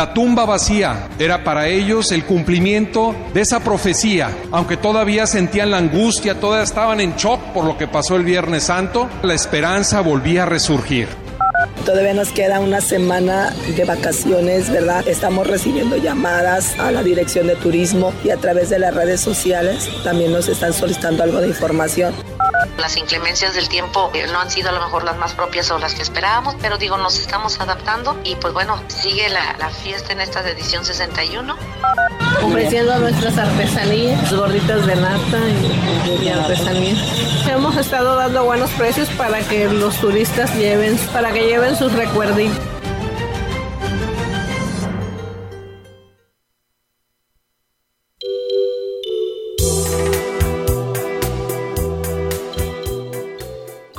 La tumba vacía era para ellos el cumplimiento de esa profecía. Aunque todavía sentían la angustia, todavía estaban en shock por lo que pasó el Viernes Santo, la esperanza volvía a resurgir. Todavía nos queda una semana de vacaciones, ¿verdad? Estamos recibiendo llamadas a la Dirección de Turismo y a través de las redes sociales también nos están solicitando algo de información. Las inclemencias del tiempo eh, no han sido a lo mejor las más propias o las que esperábamos, pero digo, nos estamos adaptando y pues bueno, sigue la, fiesta en esta edición 61. Ofreciendo nuestras artesanías, gorditas de nata y, y artesanía. Hemos estado dando buenos precios para que los turistas lleven, para que lleven sus recuerditos.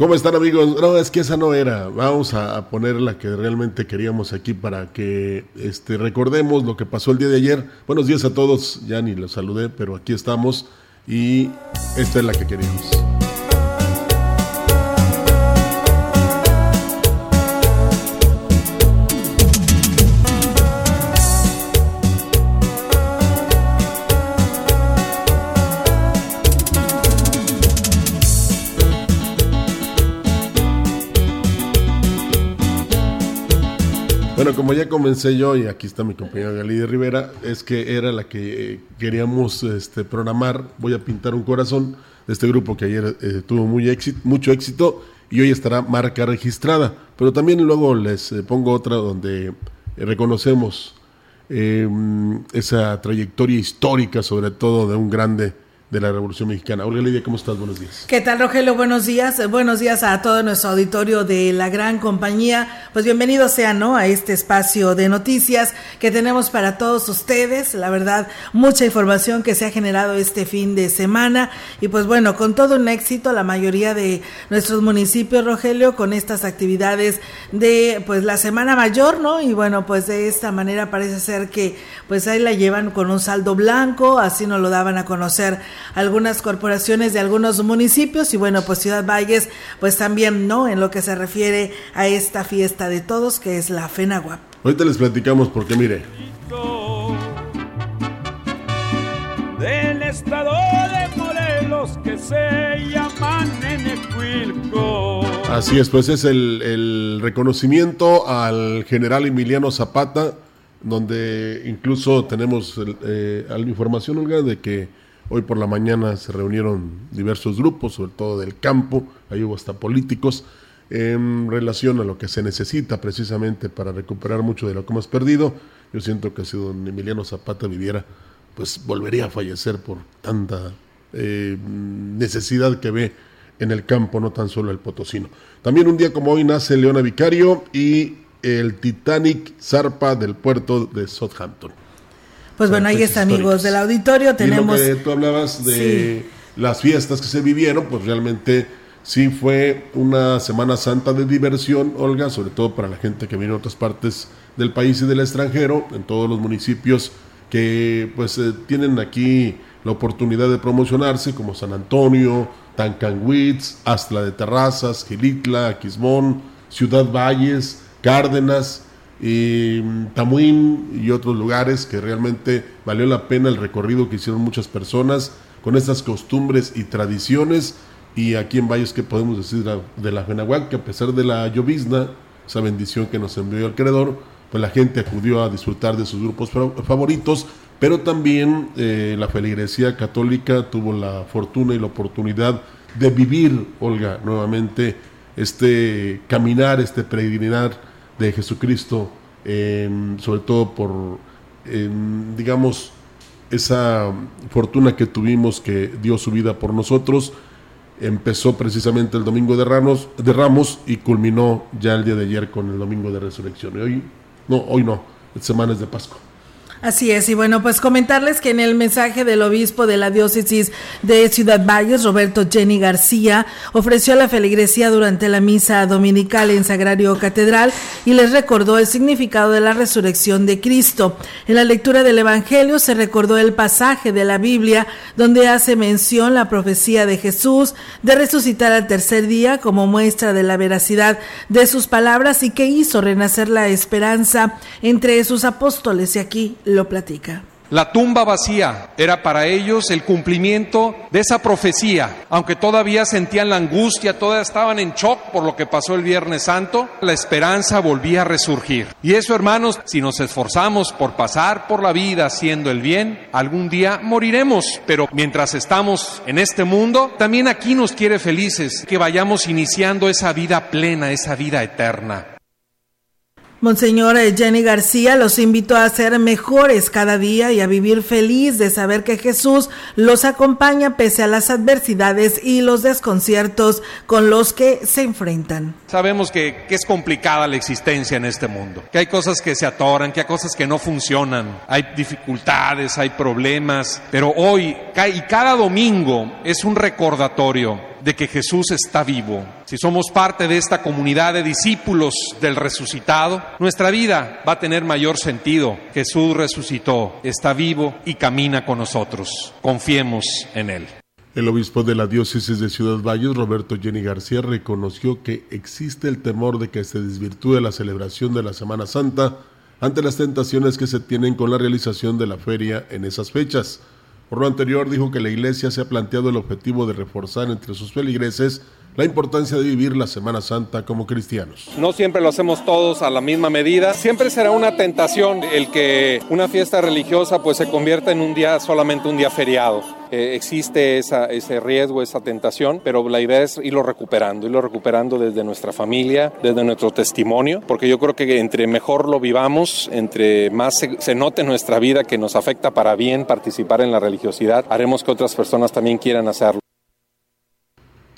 ¿Cómo están amigos? No, es que esa no era. Vamos a poner la que realmente queríamos aquí para que este, recordemos lo que pasó el día de ayer. Buenos días a todos, ya ni los saludé, pero aquí estamos y esta es la que queríamos. Bueno, como ya comencé yo, y aquí está mi compañera Galide Rivera, es que era la que eh, queríamos este, programar. Voy a pintar un corazón de este grupo que ayer eh, tuvo mucho éxito y hoy estará marca registrada. Pero también luego les eh, pongo otra donde reconocemos esa trayectoria histórica, sobre todo de un grande de la Revolución Mexicana. Olga Lidia, ¿cómo estás? Buenos días. ¿Qué tal, Rogelio? Buenos días. Buenos días a todo nuestro auditorio de la gran compañía. Pues bienvenidos sean, ¿no? A este espacio de noticias que tenemos para todos ustedes. La verdad, mucha información que se ha generado este fin de semana. Y pues bueno, con todo un éxito, la mayoría de nuestros municipios, Rogelio, con estas actividades de pues la Semana Mayor, ¿no? Y bueno, pues de esta manera parece ser que pues ahí la llevan con un saldo blanco, así nos lo daban a conocer algunas corporaciones de algunos municipios y bueno, pues Ciudad Valles, pues también, ¿no? En lo que se refiere a esta fiesta de todos que es la FENAGUAP. Ahorita les platicamos porque mire. Del estado de Morelos que se llama Nenecuilco. Así es, pues es el, el reconocimiento al general Emiliano Zapata, donde incluso tenemos eh, la información, Olga, de que Hoy por la mañana se reunieron diversos grupos, sobre todo del campo, ahí hubo hasta políticos, en relación a lo que se necesita precisamente para recuperar mucho de lo que hemos perdido. Yo siento que si don Emiliano Zapata viviera, pues volvería a fallecer por tanta eh, necesidad que ve en el campo, no tan solo el potosino. También un día como hoy nace Leona Vicario y el Titanic zarpa del puerto de Southampton. Pues bueno, ahí está, amigos del auditorio. Tenemos. Y lo que tú hablabas de las fiestas que se vivieron, pues realmente sí fue una Semana Santa de diversión, Olga, sobre todo para la gente que viene de otras partes del país y del extranjero, en todos los municipios que pues eh, tienen aquí la oportunidad de promocionarse, como San Antonio, Tancanwitz, Astla de Terrazas, Gilitla, Aquismón, Ciudad Valles, Cárdenas, y Tamuín y otros lugares que realmente valió la pena el recorrido que hicieron muchas personas con estas costumbres y tradiciones. Y aquí en Valles, que podemos decir de la Fenahuac? Que a pesar de la llovizna, esa bendición que nos envió el Creador, pues la gente acudió a disfrutar de sus grupos favoritos, pero también eh, la feligresía católica tuvo la fortuna y la oportunidad de vivir, Olga, nuevamente este caminar, este peregrinar de Jesucristo, sobre todo por, digamos, esa fortuna que tuvimos que dio su vida por nosotros. Empezó precisamente el domingo de Ramos, de Ramos y culminó ya el día de ayer con el domingo de resurrección. Y hoy, no, hoy no, semanas de Pascua. Así es, y bueno, pues comentarles que en el mensaje del obispo de la diócesis de Ciudad Valles, Roberto Jenny García, ofreció a la feligresía durante la misa dominical en Sagrario Catedral y les recordó el significado de la resurrección de Cristo. En la lectura del Evangelio se recordó el pasaje de la Biblia donde hace mención la profecía de Jesús de resucitar al tercer día como muestra de la veracidad de sus palabras y que hizo renacer la esperanza entre sus apóstoles. Y aquí lo platica. La tumba vacía era para ellos el cumplimiento de esa profecía. Aunque todavía sentían la angustia, todavía estaban en shock por lo que pasó el Viernes Santo, la esperanza volvía a resurgir. Y eso, hermanos, si nos esforzamos por pasar por la vida haciendo el bien, algún día moriremos. Pero mientras estamos en este mundo, también aquí nos quiere felices, que vayamos iniciando esa vida plena, esa vida eterna. Monseñor eh, Jenny García los invitó a ser mejores cada día y a vivir feliz de saber que Jesús los acompaña pese a las adversidades y los desconciertos con los que se enfrentan. Sabemos que, que, es complicada la existencia en este mundo, que hay cosas que se atoran, que hay cosas que no funcionan, hay dificultades, hay problemas, pero hoy y cada domingo es un recordatorio de que Jesús está vivo, si somos parte de esta comunidad de discípulos del resucitado, nuestra vida va a tener mayor sentido. Jesús resucitó, está vivo y camina con nosotros. Confiemos en Él. El obispo de la diócesis de Ciudad Valles, Roberto Jenny García, reconoció que existe el temor de que se desvirtúe la celebración de la Semana Santa ante las tentaciones que se tienen con la realización de la feria en esas fechas. Por lo anterior, dijo que la Iglesia se ha planteado el objetivo de reforzar entre sus feligreses la importancia de vivir la Semana Santa como cristianos. No siempre lo hacemos todos a la misma medida. Siempre será una tentación el que una fiesta religiosa pues se convierta en un día solamente un día feriado. Eh, existe ese riesgo, esa tentación, pero la idea es irlo recuperando, irlo recuperando desde nuestra familia, desde nuestro testimonio, porque yo creo que entre mejor lo vivamos, entre más se, se note nuestra vida que nos afecta para bien participar en la religiosidad, haremos que otras personas también quieran hacerlo.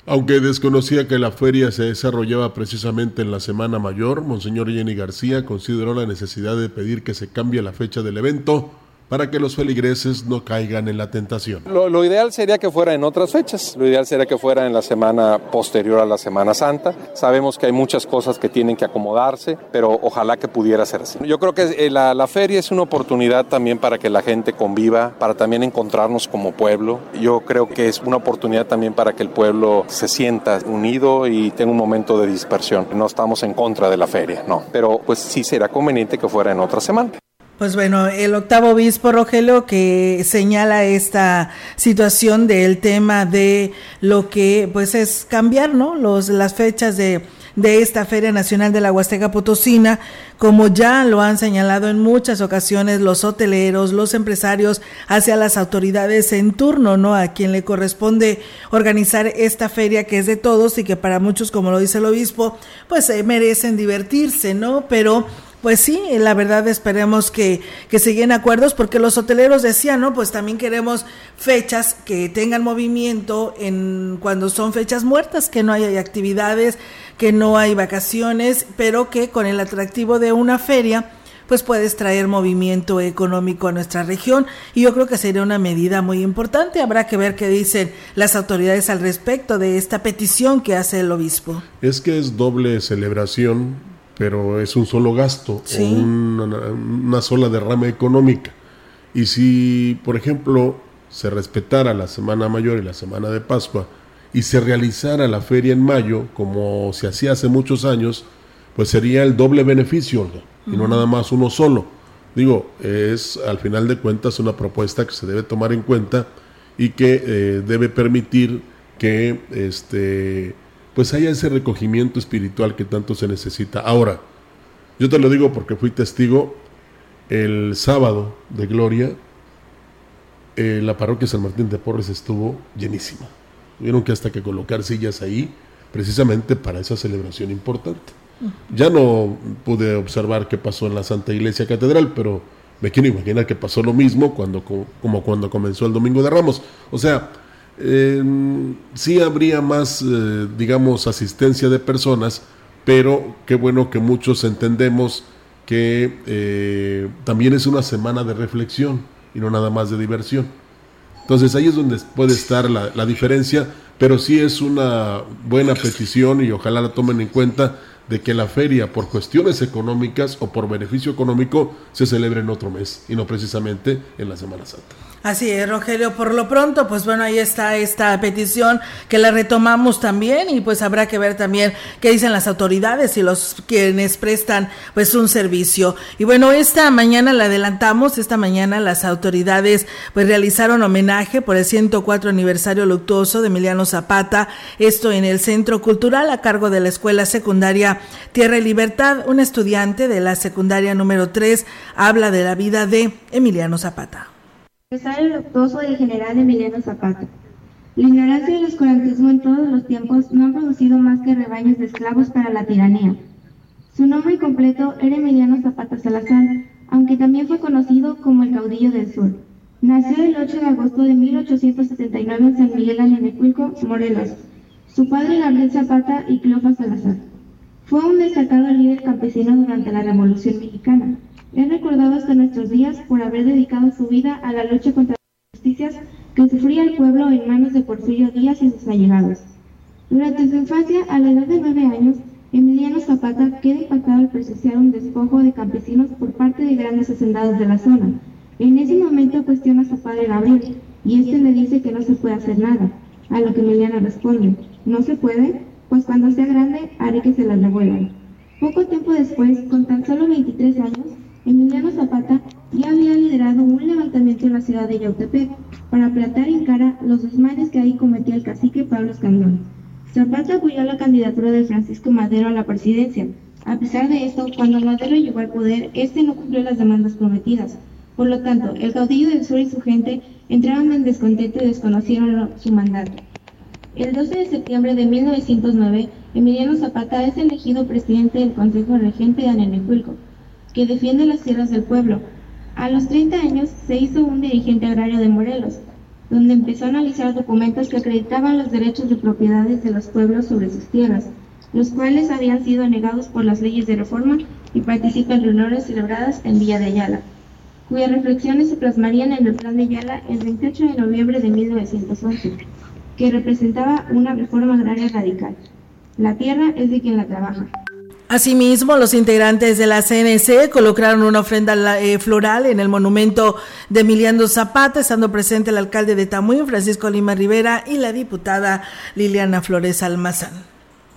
Aunque desconocía que la feria se desarrollaba precisamente en la Semana Mayor, Monseñor Jenny García consideró la necesidad de pedir que se cambie la fecha del evento para que los feligreses no caigan en la tentación. Lo, ideal sería que fuera en otras fechas, lo ideal sería que fuera en la semana posterior a la Semana Santa. Sabemos que hay muchas cosas que tienen que acomodarse, pero ojalá que pudiera ser así. Yo creo que eh, la, la feria es una oportunidad también para que la gente conviva, para también encontrarnos como pueblo. Yo creo que es una oportunidad también para que el pueblo se sienta unido y tenga un momento de dispersión. No estamos en contra de la feria, no, pero pues sí será conveniente que fuera en otra semana. Pues bueno, el octavo obispo Rogelio que señala esta situación del tema de lo que pues es cambiar, ¿no? Los, las fechas de, de esta Feria Nacional de la Huasteca Potosina, como ya lo han señalado en muchas ocasiones los hoteleros, los empresarios, hacia las autoridades en turno, ¿no? A quien le corresponde organizar esta feria que es de todos y que para muchos, como lo dice el obispo, pues eh, merecen divertirse, ¿no? Pero pues sí, la verdad esperemos que, que se lleguen acuerdos porque los hoteleros decían, ¿no? Pues también queremos fechas que tengan movimiento en cuando son fechas muertas, que no haya actividades, que no hay vacaciones, pero que con el atractivo de una feria pues puedes traer movimiento económico a nuestra región y yo creo que sería una medida muy importante. Habrá que ver qué dicen las autoridades al respecto de esta petición que hace el obispo. Es que es doble celebración pero es un solo gasto o una, sola derrama económica. Y si, por ejemplo, se respetara la Semana Mayor y la Semana de Pascua y se realizara la feria en mayo, como se hacía hace muchos años, pues sería el doble beneficio, y no nada más uno solo. Digo, es al final de cuentas una propuesta que se debe tomar en cuenta y que eh, debe permitir que este pues haya ese recogimiento espiritual que tanto se necesita. Ahora, yo te lo digo porque fui testigo el sábado de Gloria, eh, la parroquia San Martín de Porres estuvo llenísima. Tuvieron que hasta que colocar sillas ahí, precisamente para esa celebración importante. Ya no pude observar qué pasó en la Santa Iglesia Catedral, pero me quiero imaginar que pasó lo mismo cuando, como cuando comenzó el Domingo de Ramos. O sea, eh, sí habría más, eh, digamos, asistencia de personas, pero qué bueno que muchos entendemos que eh, también es una semana de reflexión y no nada más de diversión. Entonces ahí es donde puede estar la, la diferencia, pero sí es una buena petición y ojalá la tomen en cuenta de que la feria por cuestiones económicas o por beneficio económico se celebre en otro mes y no precisamente en la Semana Santa. Así es, Rogelio. Por lo pronto, pues bueno, ahí está esta petición que la retomamos también y pues habrá que ver también qué dicen las autoridades y los quienes prestan pues un servicio. Y bueno, esta mañana la adelantamos, esta mañana las autoridades pues realizaron homenaje por el 104 aniversario luctuoso de Emiliano Zapata, esto en el Centro Cultural a cargo de la Escuela Secundaria Tierra y Libertad. Un estudiante de la secundaria número 3 habla de la vida de Emiliano Zapata aniversario luctuoso del general Emiliano Zapata. La ignorancia y el escurantismo en todos los tiempos no han producido más que rebaños de esclavos para la tiranía. Su nombre completo era Emiliano Zapata Salazar, aunque también fue conocido como el caudillo del sur. Nació el 8 de agosto de 1879 en San Miguel Alenecuilco, Morelos. Su padre Gabriel Zapata y Cleofa Salazar. Fue un destacado líder campesino durante la Revolución Mexicana. Es recordado hasta nuestros días por haber dedicado su vida a la lucha contra las injusticias que sufría el pueblo en manos de Porfirio Díaz y sus allegados. Durante su infancia, a la edad de nueve años, Emiliano Zapata queda impactado al presenciar un despojo de campesinos por parte de grandes hacendados de la zona. En ese momento cuestiona a su padre Gabriel, y este le dice que no se puede hacer nada, a lo que Emiliano responde, ¿no se puede? Pues cuando sea grande haré que se las devuelvan. Poco tiempo después, con tan solo 23 años, Emiliano Zapata ya había liderado un levantamiento en la ciudad de Yautepec para plantar en cara los desmanes que ahí cometía el cacique Pablo Escandón. Zapata apoyó la candidatura de Francisco Madero a la presidencia. A pesar de esto, cuando Madero llegó al poder, este no cumplió las demandas prometidas. Por lo tanto, el caudillo del sur y su gente entraron en descontento y desconocieron su mandato. El 12 de septiembre de 1909, Emiliano Zapata es elegido presidente del Consejo Regente de Anenecuilco, que defiende las tierras del pueblo. A los 30 años se hizo un dirigente agrario de Morelos, donde empezó a analizar documentos que acreditaban los derechos de propiedades de los pueblos sobre sus tierras, los cuales habían sido negados por las leyes de reforma y participa en reuniones celebradas en Villa de Ayala, cuyas reflexiones se plasmarían en el Plan de Ayala el 28 de noviembre de 1911, que representaba una reforma agraria radical. La tierra es de quien la trabaja. Asimismo, los integrantes de la CNC colocaron una ofrenda eh, floral en el monumento de Emiliano Zapata, estando presente el alcalde de Tamuín, Francisco Lima Rivera, y la diputada Liliana Flores Almazán.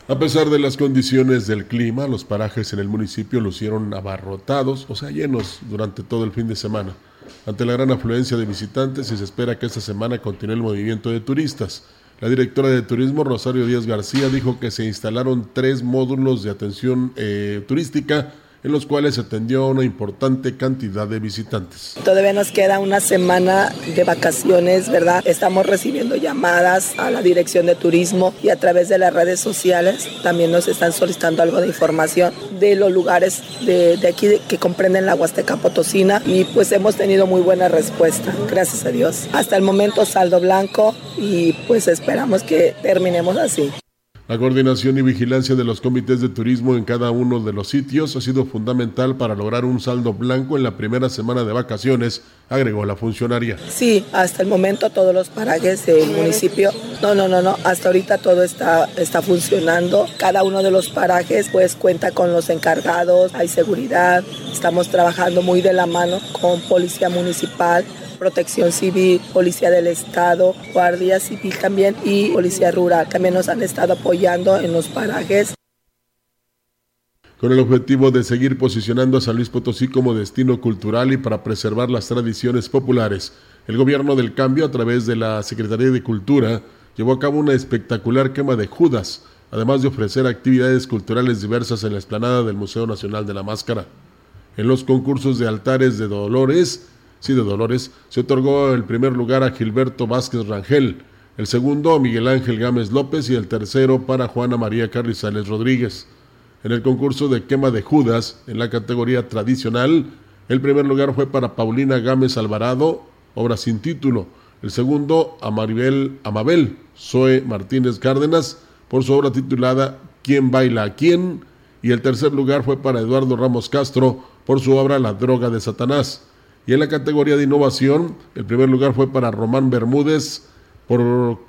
A pesar de las condiciones del clima, los parajes en el municipio lucieron abarrotados, o sea, llenos durante todo el fin de semana. Ante la gran afluencia de visitantes, se espera que esta semana continúe el movimiento de turistas. La directora de Turismo, Rosario Díaz García, dijo que se instalaron tres módulos de atención eh, turística en los cuales se atendió una importante cantidad de visitantes. Todavía nos queda una semana de vacaciones, ¿verdad? Estamos recibiendo llamadas a la Dirección de Turismo y a través de las redes sociales también nos están solicitando algo de información de los lugares de aquí que comprenden la Huasteca Potosina y pues hemos tenido muy buena respuesta, gracias a Dios. Hasta el momento saldo blanco y pues esperamos que terminemos así. La coordinación y vigilancia de los comités de turismo en cada uno de los sitios ha sido fundamental para lograr un saldo blanco en la primera semana de vacaciones, agregó la funcionaria. Sí, hasta el momento todos los parajes del municipio, no, no, no, no, hasta ahorita todo está, está funcionando. Cada uno de los parajes pues cuenta con los encargados, hay seguridad, estamos trabajando muy de la mano con policía municipal Protección Civil, Policía del Estado, Guardia Civil también y Policía Rural. También nos han estado apoyando en los parajes. Con el objetivo de seguir posicionando a San Luis Potosí como destino cultural y para preservar las tradiciones populares, el gobierno del cambio, a través de la Secretaría de Cultura, llevó a cabo una espectacular quema de Judas, además de ofrecer actividades culturales diversas en la explanada del Museo Nacional de la Máscara. En los concursos de altares de Dolores, sí de Dolores, se otorgó el primer lugar a Gilberto Vázquez Rangel, el segundo Miguel Ángel Gámez López y el tercero para Juana María Carrizales Rodríguez. En el concurso de quema de Judas, en la categoría tradicional, el primer lugar fue para Paulina Gámez Alvarado, obra sin título. El segundo a Maribel Amabel Zoe Martínez Cárdenas por su obra titulada ¿Quién baila a quién? Y el tercer lugar fue para Eduardo Ramos Castro por su obra La droga de Satanás. Y en la categoría de innovación, el primer lugar fue para Román Bermúdez por,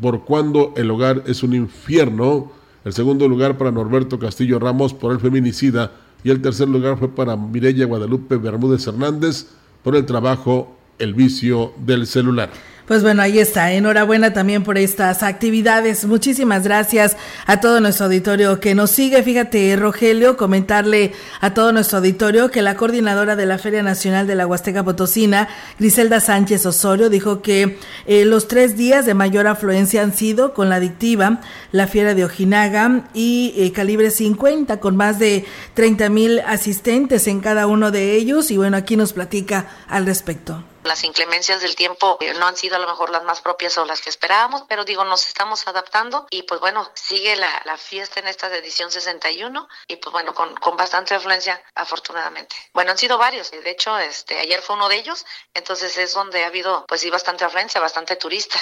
por cuando el hogar es un infierno. El segundo lugar para Norberto Castillo Ramos por el feminicida. Y el tercer lugar fue para Mireya Guadalupe Bermúdez Hernández por el trabajo El vicio del celular. Pues bueno, ahí está. Enhorabuena también por estas actividades. Muchísimas gracias a todo nuestro auditorio que nos sigue. Fíjate, Rogelio, comentarle a todo nuestro auditorio que la coordinadora de la Feria Nacional de la Huasteca Potosina, Griselda Sánchez Osorio, dijo que eh, los tres días de mayor afluencia han sido con la adictiva, la Fiera de Ojinaga y eh, Calibre 50, con más de 30 mil asistentes en cada uno de ellos. Y bueno, aquí nos platica al respecto las inclemencias del tiempo eh, no han sido a lo mejor las más propias o las que esperábamos, pero digo, nos estamos adaptando y pues bueno, sigue la, la fiesta en esta edición 61 y pues bueno, con, con bastante afluencia afortunadamente. Bueno, han sido varios, de hecho, este, ayer fue uno de ellos, entonces es donde ha habido pues sí bastante afluencia, bastante turista.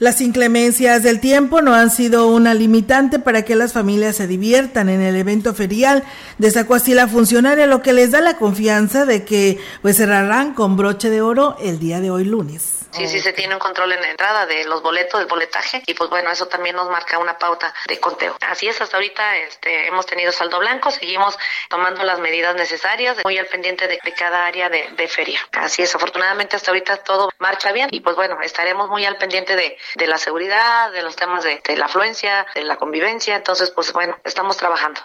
Las inclemencias del tiempo no han sido una limitante para que las familias se diviertan en el evento ferial. Destacó así la funcionaria, lo que les da la confianza de que pues cerrarán con broche de oro el día de hoy lunes. Sí, sí se tiene un control en la entrada de los boletos, del boletaje y pues bueno, eso también nos marca una pauta de conteo. Así es, hasta ahorita este, hemos tenido saldo blanco, seguimos tomando las medidas necesarias, muy al pendiente de, de cada área de, de, feria. Así es, afortunadamente hasta ahorita todo marcha bien y pues bueno, estaremos muy al pendiente de, de la seguridad, de los temas de, de la afluencia, de la convivencia, entonces pues bueno, estamos trabajando.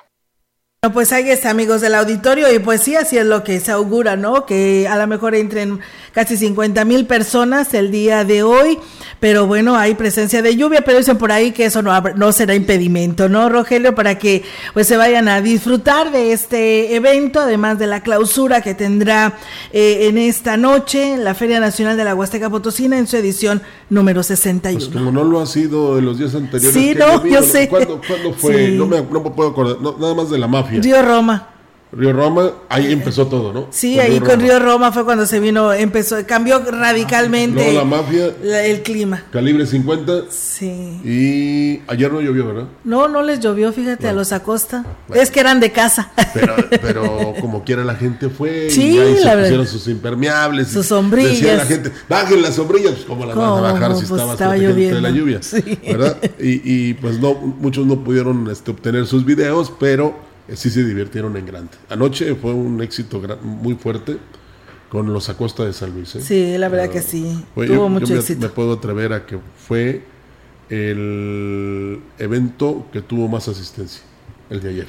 Pues ahí está, amigos del auditorio, y pues sí, así es lo que se augura, ¿no? Que a lo mejor entren casi 50 mil personas el día de hoy, pero bueno, hay presencia de lluvia, pero dicen por ahí que eso no, no será impedimento, ¿no, Rogelio? Para que pues se vayan a disfrutar de este evento, además de la clausura que tendrá eh, en esta noche la Feria Nacional de la Huasteca Potosina en su edición número 61. Pues como no lo ha sido en los días anteriores. Sí, no, yo sé. ¿Cuándo, ¿cuándo fue? Sí. No, me, no me puedo acordar, no, nada más de la mafia. Río Roma. Río Roma, ahí empezó todo, ¿no? Sí, con ahí Río con Río Roma fue cuando se vino, empezó, cambió radicalmente Luego la mafia, la, el clima. Calibre 50. Sí. Y ayer no llovió, ¿verdad? No, no les llovió, fíjate, a los Acosta. Bueno. Es que eran de casa. Pero, pero como quiera la gente fue. Sí, y ahí la se pusieron sus impermeables. Sus sombrillas. Decía la gente, bajen las sombrillas. Pues, ¿Cómo las van a bajar si pues de la lluvia? Sí. ¿Verdad? Y, y pues no, muchos no pudieron este, obtener sus videos, pero sí se divirtieron en grande. Anoche fue un éxito muy fuerte con los Acosta de San Luis. ¿eh? Sí, la verdad uh, que sí. Fue, Tuvo yo, mucho yo me, éxito. me puedo atrever a que fue el evento que tuvo más asistencia, el de ayer.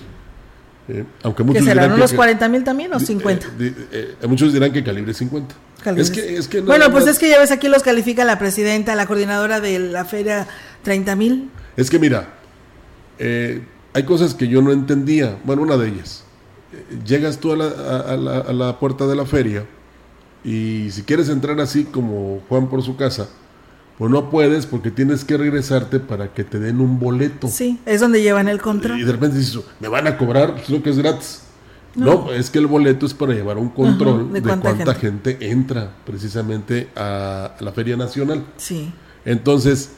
Eh, aunque muchos ¿Que serán dirán unos que, 40 mil también o 50? Eh, eh, muchos dirán que calibre 50. Calibre. Es que, es que no, bueno, pues no, es que ya ves aquí los califica la presidenta, la coordinadora de la feria 30 mil. Es que mira, eh, hay cosas que yo no entendía. Bueno, una de ellas. Llegas tú a la, a, la, a la, puerta de la feria y si quieres entrar así como Juan por su casa, pues no puedes porque tienes que regresarte para que te den un boleto. Sí, es donde llevan el control. Y de repente dices, me van a cobrar, pues lo que es gratis. No. no. es que el boleto es para llevar un control Ajá, de, de, cuánta, cuánta gente. gente. entra precisamente a, a la Feria Nacional. Sí. Entonces,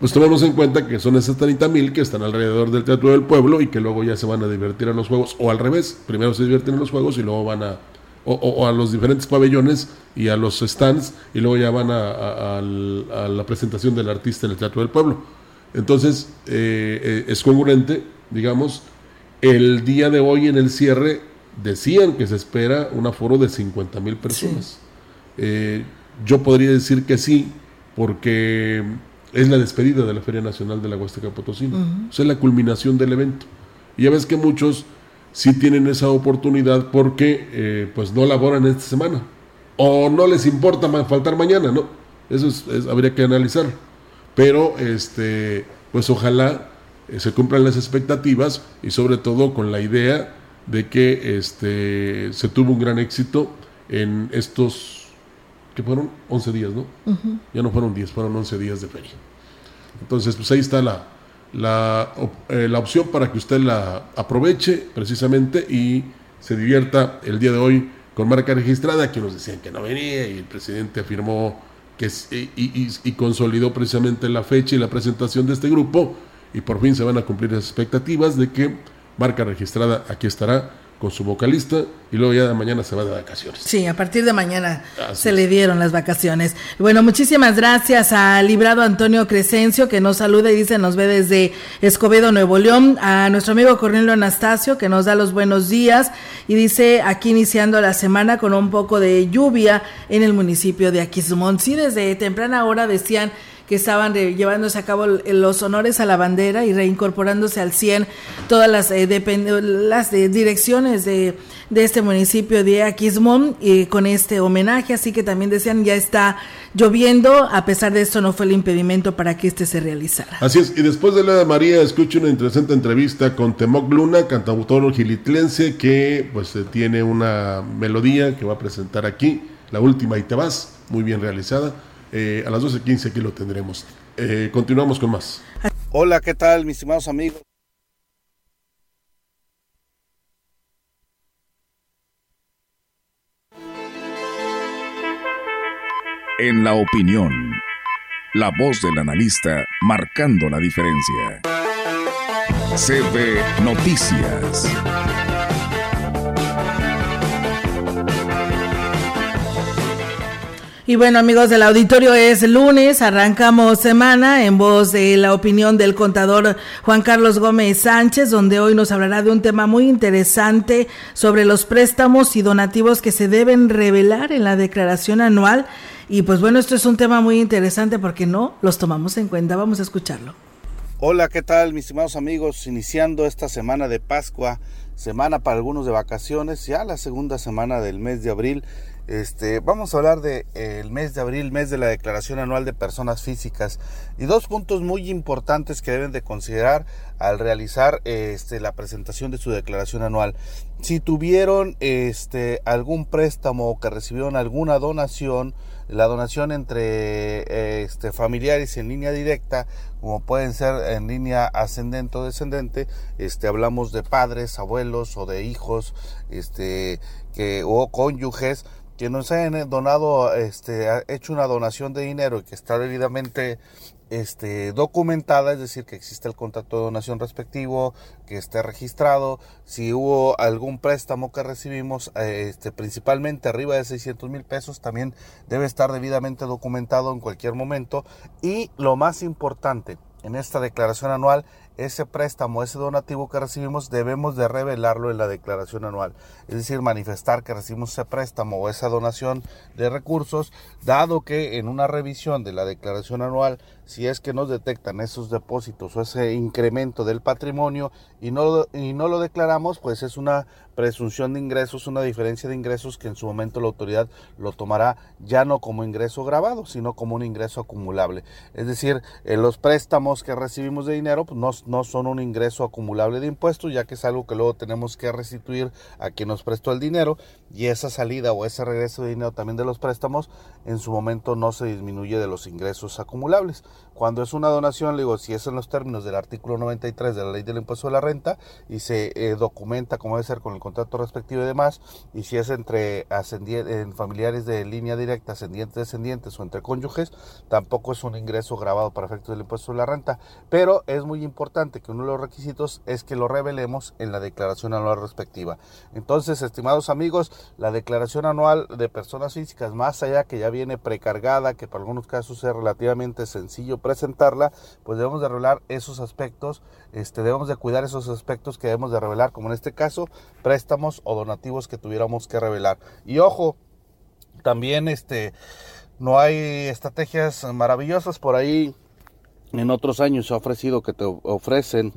pues tomemos en cuenta que son esas 30 mil que están alrededor del Teatro del Pueblo y que luego ya se van a divertir a los juegos, o al revés, primero se divierten en los juegos y luego van a, o, o, o a los diferentes pabellones y a los stands y luego ya van a, a, a, la presentación del artista en el Teatro del Pueblo. Entonces, eh, eh, es congruente, digamos, el día de hoy en el cierre decían que se espera un aforo de 50 mil personas. Sí. Eh, yo podría decir que sí, porque es la despedida de la Feria Nacional de la Huasteca Potosina. Uh -huh. O sea, es la culminación del evento. Y ya ves que muchos sí tienen esa oportunidad porque eh, pues no laboran esta semana. O no les importa faltar mañana, ¿no? Eso es, es, habría que analizar. Pero, este, pues ojalá eh, se cumplan las expectativas y sobre todo con la idea de que este, se tuvo un gran éxito en estos que fueron 11 días, ¿no? Uh -huh. Ya no fueron 10, fueron 11 días de feria. Entonces, pues ahí está la, la, eh, la opción para que usted la aproveche precisamente y se divierta el día de hoy con marca registrada, que nos decían que no venía y el presidente afirmó que y, y, consolidó precisamente la fecha y la presentación de este grupo y por fin se van a cumplir las expectativas de que marca registrada aquí estará con su vocalista y luego ya de mañana se va de vacaciones. Sí, a partir de mañana se le dieron las vacaciones. Bueno, muchísimas gracias a Librado Antonio Crescencio que nos saluda y dice nos ve desde Escobedo, Nuevo León, a nuestro amigo Cornelio Anastasio que nos da los buenos días y dice aquí iniciando la semana con un poco de lluvia en el municipio de Aquismón. Sí, desde temprana hora decían que estaban llevándose a cabo los honores a la bandera y reincorporándose al 100 todas las, eh, las eh, direcciones de, de, este municipio de Aquismón y con este homenaje, así que también decían ya está lloviendo, a pesar de esto no fue el impedimento para que este se realizara. Así es, y después de la de María escucho una interesante entrevista con Temoc Luna, cantautor gilitlense que pues eh, tiene una melodía que va a presentar aquí, la última y te vas, muy bien realizada eh, a las 12.15 aquí lo tendremos. Eh, continuamos con más. Hola, ¿qué tal, mis estimados amigos? En la opinión, la voz del analista marcando la diferencia. CB Noticias. Y bueno, amigos del auditorio, es lunes, arrancamos semana en voz de la opinión del contador Juan Carlos Gómez Sánchez, donde hoy nos hablará de un tema muy interesante sobre los préstamos y donativos que se deben revelar en la declaración anual. Y pues bueno, esto es un tema muy interesante porque no los tomamos en cuenta. Vamos a escucharlo. Hola, ¿qué tal mis estimados amigos? Iniciando esta semana de Pascua, semana para algunos de vacaciones, ya la segunda semana del mes de abril. Este, vamos a hablar del de, el mes de abril, mes de la declaración anual de personas físicas y dos puntos muy importantes que deben de considerar al realizar este, la presentación de su declaración anual. Si tuvieron este, algún préstamo o que recibieron alguna donación, la donación entre este, familiares en línea directa, como pueden ser en línea ascendente o descendente, hablamos de padres, abuelos o de hijos, que, o cónyuges, que nos hayan donado, este, hecho una donación de dinero y que está debidamente este, documentada, es decir, que existe el contrato de donación respectivo, que esté registrado, si hubo algún préstamo que recibimos, este, principalmente arriba de 600 mil pesos, también debe estar debidamente documentado en cualquier momento. Y lo más importante, en esta declaración anual ese préstamo, ese donativo que recibimos, debemos de revelarlo en la declaración anual. Es decir, manifestar que recibimos ese préstamo o esa donación de recursos, dado que en una revisión de la declaración anual, si es que nos detectan esos depósitos o ese incremento del patrimonio y no, y no lo declaramos, pues es una presunción de ingresos, una diferencia de ingresos que en su momento la autoridad lo tomará ya no como ingreso grabado, sino como un ingreso acumulable. Es decir, en los préstamos que recibimos de dinero, pues no no son un ingreso acumulable de impuestos, ya que es algo que luego tenemos que restituir a quien nos prestó el dinero y esa salida o ese regreso de dinero también de los préstamos en su momento no se disminuye de los ingresos acumulables. Cuando es una donación, le digo, si es en los términos del artículo 93 de la ley del impuesto de la renta y se eh, documenta como debe ser con el contrato respectivo y demás, y si es entre en familiares de línea directa, ascendientes, descendientes o entre cónyuges, tampoco es un ingreso grabado para efectos del impuesto de la renta. Pero es muy importante que uno de los requisitos es que lo revelemos en la declaración anual respectiva. Entonces, estimados amigos, la declaración anual de personas físicas, más allá que ya viene precargada, que para algunos casos es relativamente sencillo presentarla, pues debemos de revelar esos aspectos, este, debemos de cuidar esos aspectos que debemos de revelar, como en este caso, préstamos o donativos que tuviéramos que revelar. Y ojo, también este, no hay estrategias maravillosas por ahí. En otros años se ha ofrecido que te ofrecen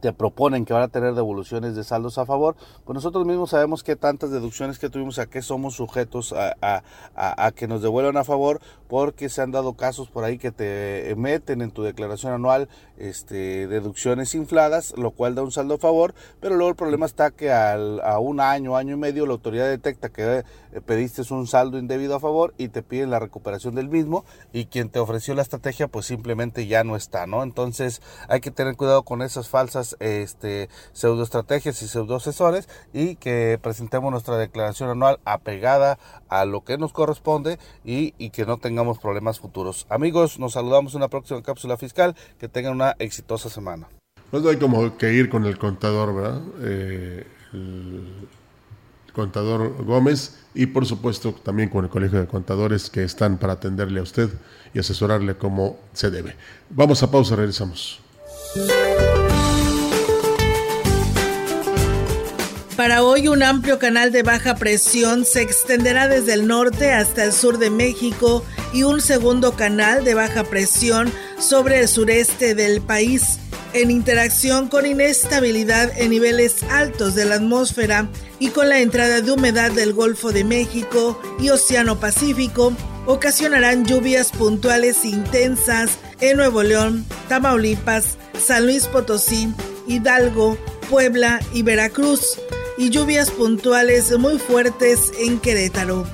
te proponen que van a tener devoluciones de saldos a favor, pues nosotros mismos sabemos que tantas deducciones que tuvimos a qué somos sujetos a, que nos devuelvan a favor, porque se han dado casos por ahí que te meten en tu declaración anual este, deducciones infladas, lo cual da un saldo a favor, pero luego el problema está que al, a un año, año y medio, la autoridad detecta que pediste un saldo indebido a favor y te piden la recuperación del mismo y quien te ofreció la estrategia pues simplemente ya no está, ¿no? Entonces hay que tener cuidado con esas falsas este, pseudoestrategias y pseudoasesores y que presentemos nuestra declaración anual apegada a lo que nos corresponde y, que no tengamos problemas futuros. Amigos, nos saludamos en una próxima cápsula fiscal. Que tengan una exitosa semana. No hay como que ir con el contador, ¿verdad? Eh, contador Gómez y por supuesto también con el Colegio de Contadores que están para atenderle a usted y asesorarle como se debe. Vamos a pausa, regresamos. Para hoy un amplio canal de baja presión se extenderá desde el norte hasta el sur de México y un segundo canal de baja presión sobre el sureste del país. En interacción con inestabilidad en niveles altos de la atmósfera y con la entrada de humedad del Golfo de México y Océano Pacífico, ocasionarán lluvias puntuales intensas en Nuevo León, Tamaulipas, San Luis Potosí, Hidalgo, Puebla y Veracruz y lluvias puntuales muy fuertes en Querétaro.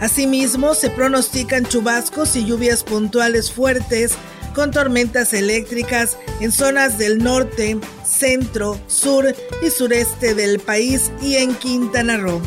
Asimismo, se pronostican chubascos y lluvias puntuales fuertes con tormentas eléctricas en zonas del norte, centro, sur y sureste del país y en Quintana Roo.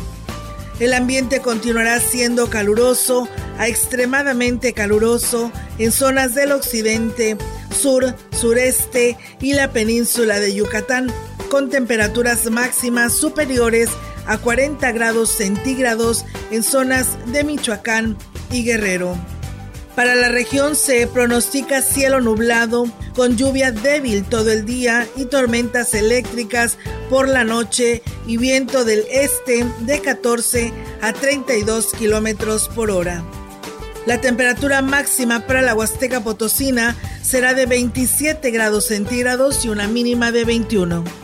El ambiente continuará siendo caluroso a extremadamente caluroso en zonas del occidente, sur, sureste y la península de Yucatán, con temperaturas máximas superiores a 40 grados centígrados en zonas de Michoacán y Guerrero. Para la región se pronostica cielo nublado con lluvia débil todo el día y tormentas eléctricas por la noche y viento del este de 14 a 32 kilómetros por hora. La temperatura máxima para la Huasteca Potosina será de 27 grados centígrados y una mínima de 21.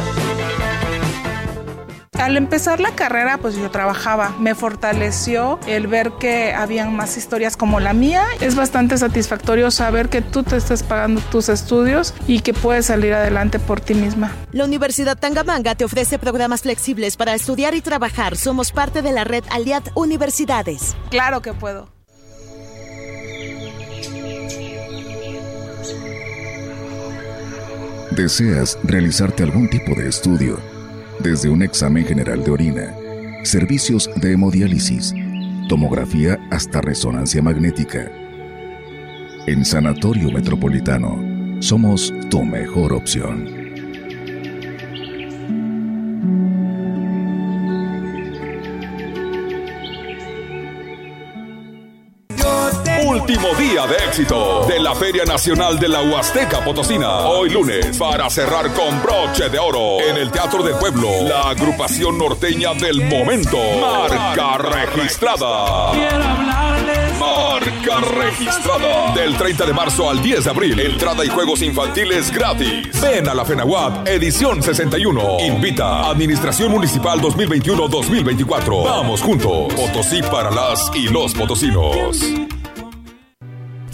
Al empezar la carrera, pues yo trabajaba. Me fortaleció el ver que habían más historias como la mía. Es bastante satisfactorio saber que tú te estás pagando tus estudios y que puedes salir adelante por ti misma. La Universidad Tangamanga te ofrece programas flexibles para estudiar y trabajar. Somos parte de la red Aliad Universidades. Claro que puedo. ¿Deseas realizarte algún tipo de estudio? Desde un examen general de orina, servicios de hemodiálisis, tomografía hasta resonancia magnética. En Sanatorio Metropolitano somos tu mejor opción. De éxito de la Feria Nacional de la Huasteca Potosina. Hoy lunes, para cerrar con broche de oro en el Teatro del Pueblo, la agrupación norteña del momento. Marca registrada. Marca registrada. Del 30 de marzo al 10 de abril. Entrada y juegos infantiles gratis. Ven a la FENAWAP, edición 61. Invita Administración Municipal 2021-2024. Vamos juntos. Potosí para las y los potosinos.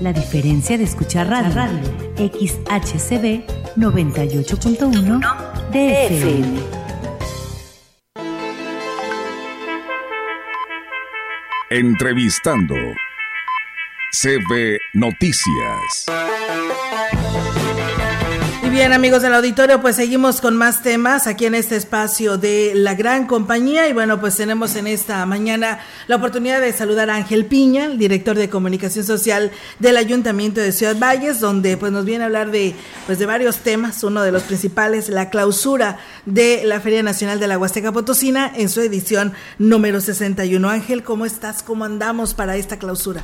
La diferencia de escuchar radio, radio XHCB 98.1 DFM. Entrevistando CB Noticias. Bien, amigos del auditorio, pues seguimos con más temas aquí en este espacio de la gran compañía. Y bueno, pues tenemos en esta mañana la oportunidad de saludar a Ángel Piña, el director de comunicación social del Ayuntamiento de Ciudad Valles, donde pues nos viene a hablar de, pues de varios temas. Uno de los principales, la clausura de la Feria Nacional de la Huasteca Potosina en su edición número 61. Ángel, ¿cómo estás? ¿Cómo andamos para esta clausura?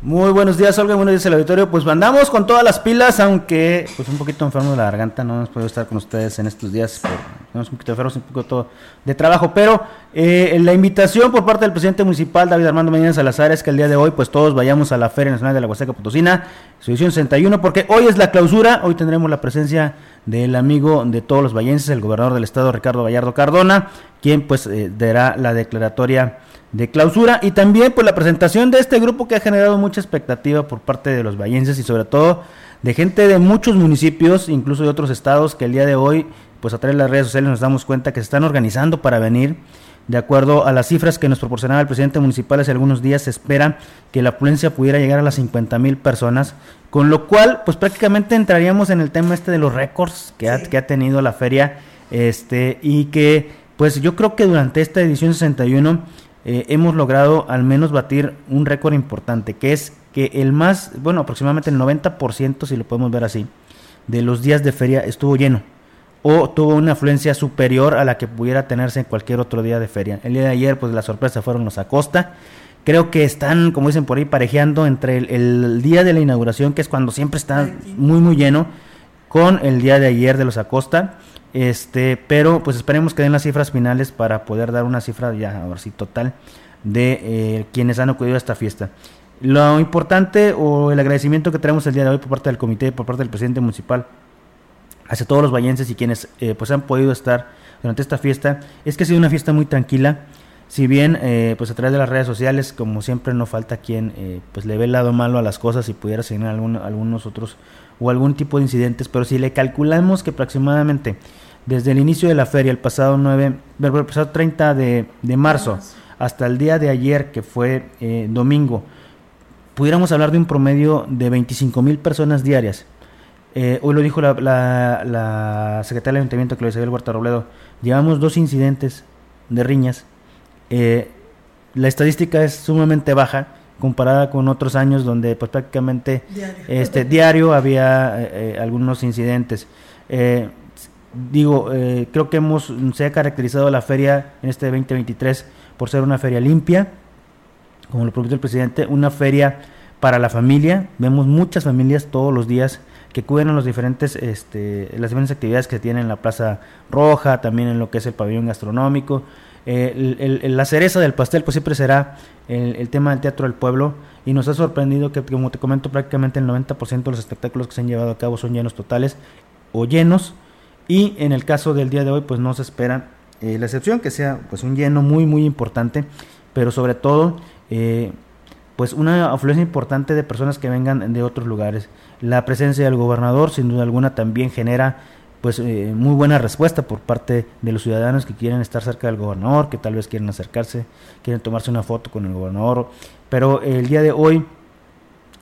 Muy buenos días, Olga. Buenos días al auditorio. Pues andamos con todas las pilas, aunque pues un poquito enfermo de la garganta. No hemos podido estar con ustedes en estos días. Tenemos un poquito enfermos, un poquito de trabajo. Pero eh, la invitación por parte del presidente municipal, David Armando Medina Salazar, es que el día de hoy, pues todos vayamos a la Feria Nacional de la Huasteca Potosina, su edición 61, porque hoy es la clausura. Hoy tendremos la presencia del amigo de todos los vallenses, el gobernador del estado, Ricardo Gallardo Cardona, quien pues eh, dará la declaratoria de clausura y también pues la presentación de este grupo que ha generado mucha expectativa por parte de los vallenses y sobre todo de gente de muchos municipios, incluso de otros estados que el día de hoy pues a través de las redes sociales nos damos cuenta que se están organizando para venir. De acuerdo a las cifras que nos proporcionaba el presidente municipal hace algunos días, se espera que la afluencia pudiera llegar a las 50 mil personas, con lo cual, pues prácticamente entraríamos en el tema este de los récords que, ha, que ha tenido la feria, este, y que, pues yo creo que durante esta edición 61 eh, hemos logrado al menos batir un récord importante, que es que el más, bueno, aproximadamente el 90%, si lo podemos ver así, de los días de feria estuvo lleno o tuvo una afluencia superior a la que pudiera tenerse en cualquier otro día de feria. El día de ayer, pues la sorpresa fueron los Acosta. Creo que están, como dicen por ahí, parejeando entre el, el día de la inauguración, que es cuando siempre está muy, muy lleno, con el día de ayer de los Acosta. Este, pero pues esperemos que den las cifras finales para poder dar una cifra ya ahora sí total de eh, quienes han acudido a esta fiesta. Lo importante o el agradecimiento que tenemos el día de hoy por parte del comité, por parte del presidente municipal, hacia todos los vallenses y quienes eh, pues han podido estar durante esta fiesta, es que ha sido una fiesta muy tranquila. Si bien eh, pues a través de las redes sociales, como siempre, no falta quien pues le ve el lado malo a las cosas y pudiera seguir algún, algunos otros o algún tipo de incidentes, pero si le calculamos que aproximadamente desde el inicio de la feria, el pasado 9, el pasado 30 de, de marzo, hasta el día de ayer, que fue eh, domingo, pudiéramos hablar de un promedio de 25 mil personas diarias. Eh, hoy lo dijo la, la, la secretaria del Ayuntamiento, Claudia Isabel Huerta Robledo, llevamos dos incidentes de riñas. Eh, la estadística es sumamente baja comparada con otros años donde pues prácticamente diario, este, diario había eh, eh, algunos incidentes. Eh, digo, eh, creo que hemos se ha caracterizado la feria en este 2023 por ser una feria limpia, como lo prometió el presidente, una feria para la familia. Vemos muchas familias todos los días que cubren los diferentes, este, las diferentes actividades que tienen en la Plaza Roja, también en lo que es el pabellón gastronómico. La cereza del pastel pues siempre será el, tema del Teatro del Pueblo. Y nos ha sorprendido que, como te comento, prácticamente el 90% de los espectáculos que se han llevado a cabo son llenos totales o llenos. Y en el caso del día de hoy pues no se espera eh, la excepción que sea pues un lleno muy muy importante, pero sobre todo eh, pues una afluencia importante de personas que vengan de otros lugares. La presencia del gobernador sin duda alguna también genera pues eh, muy buena respuesta por parte de los ciudadanos que quieren estar cerca del gobernador, que tal vez quieren acercarse, quieren tomarse una foto con el gobernador, pero el día de hoy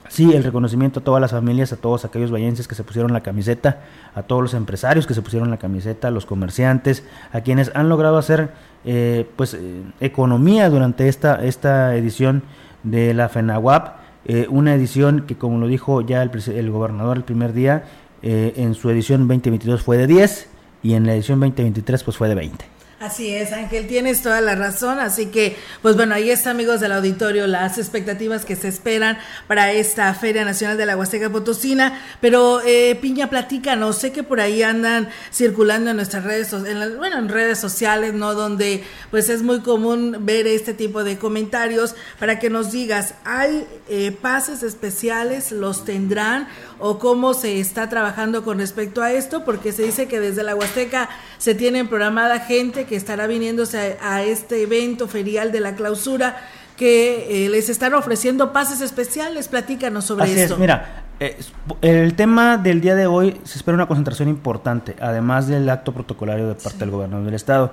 sí el reconocimiento a todas las familias, a todos aquellos vallenses que se pusieron la camiseta, a todos los empresarios que se pusieron la camiseta, a los comerciantes, a quienes han logrado hacer eh, pues eh, economía durante esta esta edición de la FENAWAP, una edición que como lo dijo ya el, el gobernador el primer día eh, en su edición 2022 fue de 10 y en la edición 2023 pues fue de 20. Así es, Ángel, tienes toda la razón. Así que, pues bueno, ahí está, amigos del auditorio, las expectativas que se esperan para esta Feria Nacional de la Huasteca Potosina. Pero, eh, Piña, no sé que por ahí andan circulando en nuestras redes, en bueno, en redes sociales, ¿no? Donde, pues es muy común ver este tipo de comentarios para que nos digas, ¿hay eh, pases especiales? ¿Los tendrán? ¿O cómo se está trabajando con respecto a esto? Porque se dice que desde la Huasteca se tienen programada gente que estará viniéndose a, este evento ferial de la clausura que eh, les están ofreciendo pases especiales. Platícanos sobre Así esto. Es, mira, eh, el tema del día de hoy se espera una concentración importante, además del acto protocolario de parte del gobernador del estado.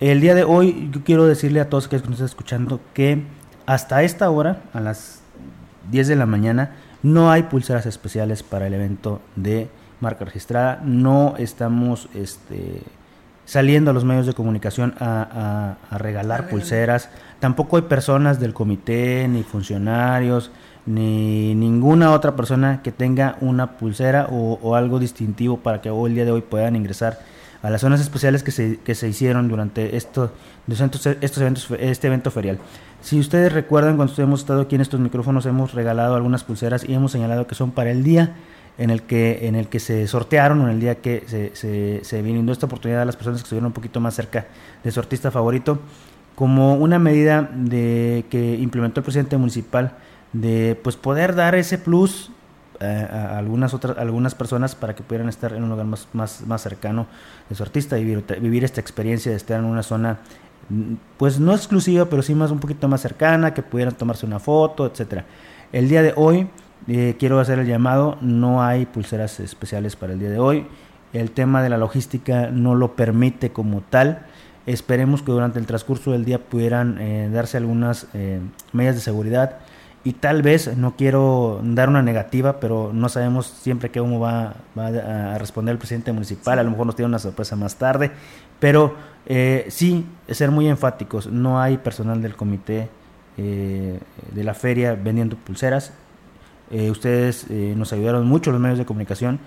El día de hoy yo quiero decirle a todos que nos están escuchando que hasta esta hora, a las 10 de la mañana, no hay pulseras especiales para el evento de marca registrada. No estamos este, saliendo a los medios de comunicación a, regalar pulseras. Tampoco hay personas del comité, ni funcionarios, ni ninguna otra persona que tenga una pulsera o, algo distintivo para que hoy, el día de hoy puedan ingresar a las zonas especiales que se, que se hicieron durante estos, estos eventos, este evento ferial. Si ustedes recuerdan, cuando hemos estado aquí en estos micrófonos, hemos regalado algunas pulseras y hemos señalado que son para el día en el que, en el que se sortearon, en el día que se, se, se brindó esta oportunidad a las personas que estuvieron un poquito más cerca de su artista favorito, como una medida de que implementó el presidente municipal de pues poder dar ese plus eh, a algunas otras algunas personas para que pudieran estar en un lugar más, más, más cercano de su artista y vivir, vivir esta experiencia de estar en una zona pues no exclusiva pero sí más un poquito más cercana que pudieran tomarse una foto etcétera. El día de hoy eh, quiero hacer el llamado, no hay pulseras especiales para el día de hoy. El tema de la logística no lo permite como tal. Esperemos que durante el transcurso del día pudieran eh, darse algunas eh, medidas de seguridad. Y tal vez, no quiero dar una negativa, pero no sabemos siempre cómo va, va a responder el presidente municipal, a lo mejor nos tiene una sorpresa más tarde, pero eh, sí, ser muy enfáticos, no hay personal del comité de la feria vendiendo pulseras, eh, ustedes eh, nos ayudaron mucho los medios de comunicación.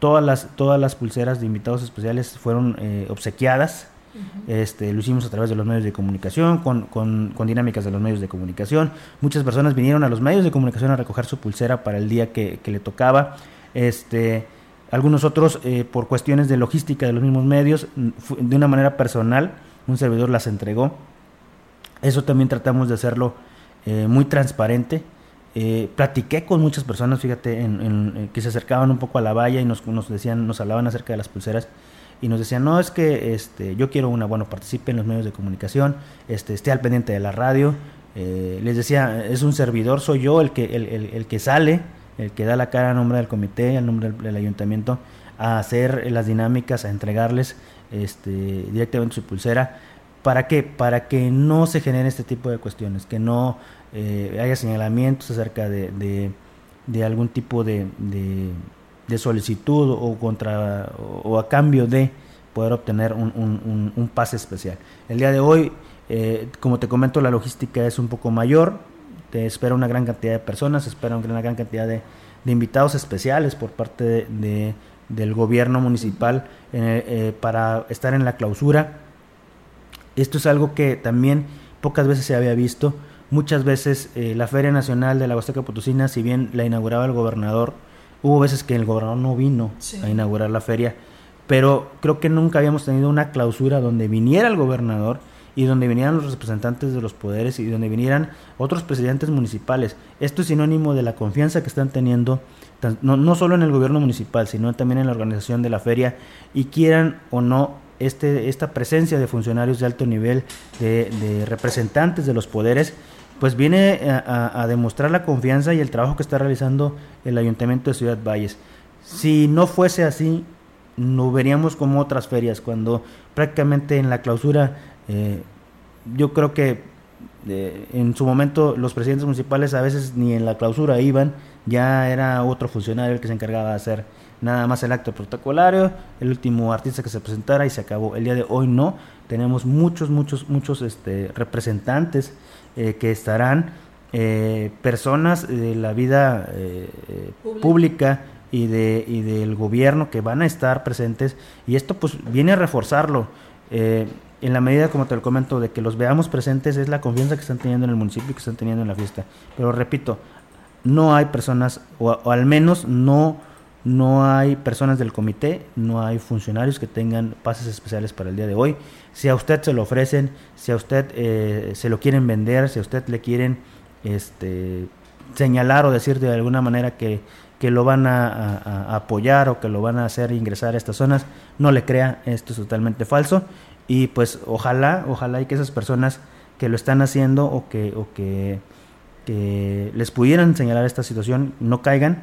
Todas las, todas las pulseras de invitados especiales fueron eh, obsequiadas. Este, lo hicimos a través de los medios de comunicación, con, con, con, dinámicas de los medios de comunicación. Muchas personas vinieron a los medios de comunicación a recoger su pulsera para el día que, que le tocaba. Este, algunos otros, por cuestiones de logística de los mismos medios, de una manera personal, un servidor las entregó. Eso también tratamos de hacerlo muy transparente eh, platiqué con muchas personas, fíjate, en, que se acercaban un poco a la valla y nos, nos, decían, nos hablaban acerca de las pulseras y nos decían, no, es que este, yo quiero una, bueno, participe en los medios de comunicación, este, esté al pendiente de la radio. Eh, les decía, es un servidor, soy yo el que, el, el, que sale, el que da la cara a nombre del comité, a nombre del, ayuntamiento, a hacer las dinámicas, a entregarles este, directamente su pulsera. ¿Para qué? Para que no se genere este tipo de cuestiones, que no eh, haya señalamientos acerca de, de, algún tipo de, de, solicitud o, contra, o, a cambio de poder obtener un, un, pase especial. El día de hoy, eh, como te comento, la logística es un poco mayor, te espera una gran cantidad de personas, espera una gran cantidad de, invitados especiales por parte de, del gobierno municipal eh, para estar en la clausura. Esto es algo que también pocas veces se había visto muchas veces eh, la Feria Nacional de la Huasteca Potosina, si bien la inauguraba el gobernador, hubo veces que el gobernador no vino a inaugurar la feria, pero creo que nunca habíamos tenido una clausura donde viniera el gobernador y donde vinieran los representantes de los poderes y donde vinieran otros presidentes municipales. Esto es sinónimo de la confianza que están teniendo, no, no solo en el gobierno municipal, sino también en la organización de la feria, y quieran o no este, esta presencia de funcionarios de alto nivel, de, representantes de los poderes, pues viene a, demostrar la confianza y el trabajo que está realizando el Ayuntamiento de Ciudad Valles. Si no fuese así, no veríamos como otras ferias, cuando prácticamente en la clausura, eh, yo creo que eh, en su momento los presidentes municipales a veces ni en la clausura iban, ya era otro funcionario el que se encargaba de hacer nada más el acto protocolario, el último artista que se presentara y se acabó. El día de hoy no, tenemos muchos, muchos, muchos este, representantes eh, que estarán, eh, personas de la vida eh, pública y, de, y del gobierno que van a estar presentes y esto pues viene a reforzarlo. en la medida, como te lo comento, de que los veamos presentes es la confianza que están teniendo en el municipio y que están teniendo en la fiesta. Pero repito, no hay personas, o al menos no no hay personas del comité, no hay funcionarios que tengan pases especiales para el día de hoy. Si a usted se lo ofrecen, si a usted eh, se lo quieren vender, si a usted le quieren este, señalar o decir de alguna manera que, que lo van a, apoyar o que lo van a hacer ingresar a estas zonas, no le crea, esto es totalmente falso. Y pues ojalá, ojalá y que esas personas que lo están haciendo o que, o que, que les pudieran señalar esta situación no caigan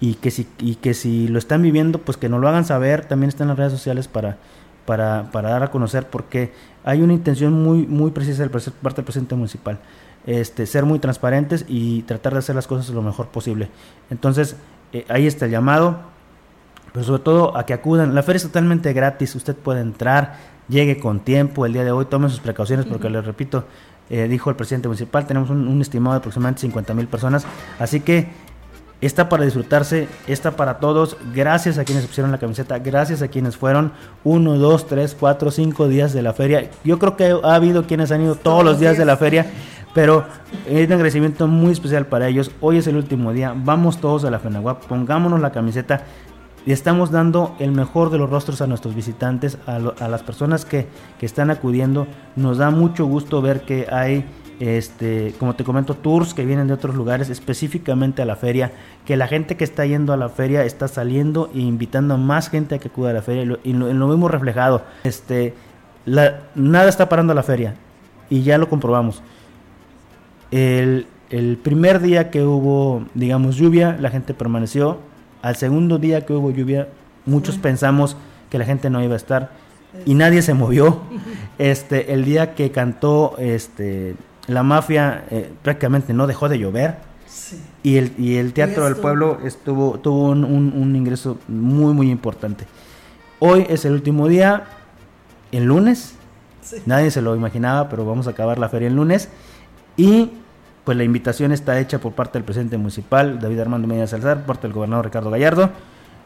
y que si y que si lo están viviendo pues que nos lo hagan saber también están las redes sociales para para, para dar a conocer porque hay una intención muy muy precisa de parte del presidente municipal este ser muy transparentes y tratar de hacer las cosas lo mejor posible. Entonces eh, ahí está el llamado pero sobre todo a que acudan. La feria es totalmente gratis usted puede entrar llegue con tiempo el día de hoy tomen sus precauciones porque les repito eh, dijo el presidente municipal tenemos un, un estimado de aproximadamente 50 mil personas así que Está para disfrutarse, está para todos. Gracias a quienes pusieron la camiseta, gracias a quienes fueron uno, dos, tres, cuatro, cinco días de la feria. Yo creo que ha habido quienes han ido todos los días de la feria, pero es un agradecimiento muy especial para ellos. Hoy es el último día, vamos todos a la FENAGUA, pongámonos la camiseta y estamos dando el mejor de los rostros a nuestros visitantes, a, las personas que, que están acudiendo. Nos da mucho gusto ver que hay este, como te comento, tours que vienen de otros lugares específicamente a la feria, que la gente que está yendo a la feria está saliendo e invitando a más gente a que acuda a la feria y lo, lo, vemos reflejado. Este, nada está parando la feria y ya lo comprobamos. El primer día que hubo, digamos, lluvia, la gente permaneció. Al segundo día que hubo lluvia, muchos pensamos que la gente no iba a estar y nadie se movió. Este, el día que cantó este la mafia eh, prácticamente no dejó de llover. Y, el, y el Teatro del Pueblo estuvo, tuvo un, ingreso muy, muy importante. Hoy es el último día, el lunes. Nadie se lo imaginaba, pero vamos a acabar la feria el lunes. Y pues la invitación está hecha por parte del presidente municipal, David Armando Medina Salazar, por parte del gobernador Ricardo Gallardo.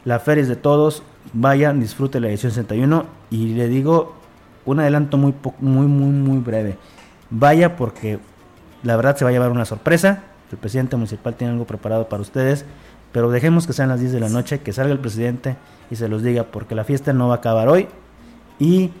La feria es de todos, vayan, disfruten la edición 61 y le digo un adelanto muy, muy, muy, muy breve. Vaya porque la verdad se va a llevar una sorpresa. El presidente municipal tiene algo preparado para ustedes. Pero dejemos que sean las 10 de la noche, que salga el presidente y se los diga, porque la fiesta no va a acabar hoy. Y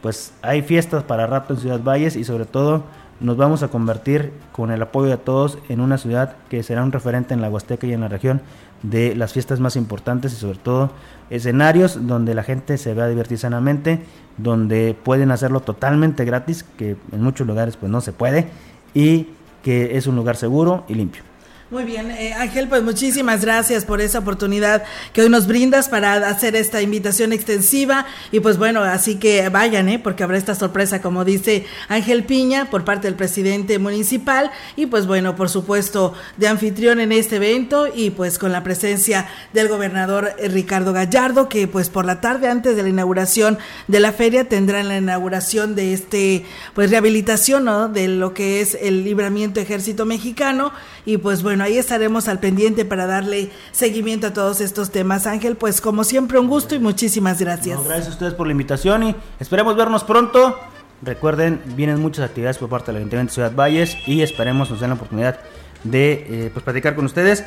pues hay fiestas para rato en Ciudad Valles y sobre todo nos vamos a convertir con el apoyo de todos en una ciudad que será un referente en la Huasteca y en la región de las fiestas más importantes y sobre todo escenarios donde la gente se vea divertir sanamente, donde pueden hacerlo totalmente gratis, que en muchos lugares pues no se puede, y que es un lugar seguro y limpio. Muy bien, eh, Ángel, pues muchísimas gracias por esa oportunidad que hoy nos brindas para hacer esta invitación extensiva y pues bueno, así que vayan, ¿eh? porque habrá esta sorpresa, como dice Ángel Piña, por parte del presidente municipal y pues bueno, por supuesto, de anfitrión en este evento y pues con la presencia del gobernador Ricardo Gallardo, que pues por la tarde antes de la inauguración de la feria tendrán la inauguración de este, pues rehabilitación, ¿no? De lo que es el libramiento ejército mexicano y pues bueno, ahí estaremos al pendiente para darle seguimiento a todos estos temas. Ángel, pues como siempre un gusto y muchísimas gracias. gracias a ustedes por la invitación y esperemos vernos pronto Recuerden, vienen muchas actividades por parte del Ayuntamiento de Ciudad Valles y esperemos nos den la oportunidad de eh, pues, platicar con ustedes.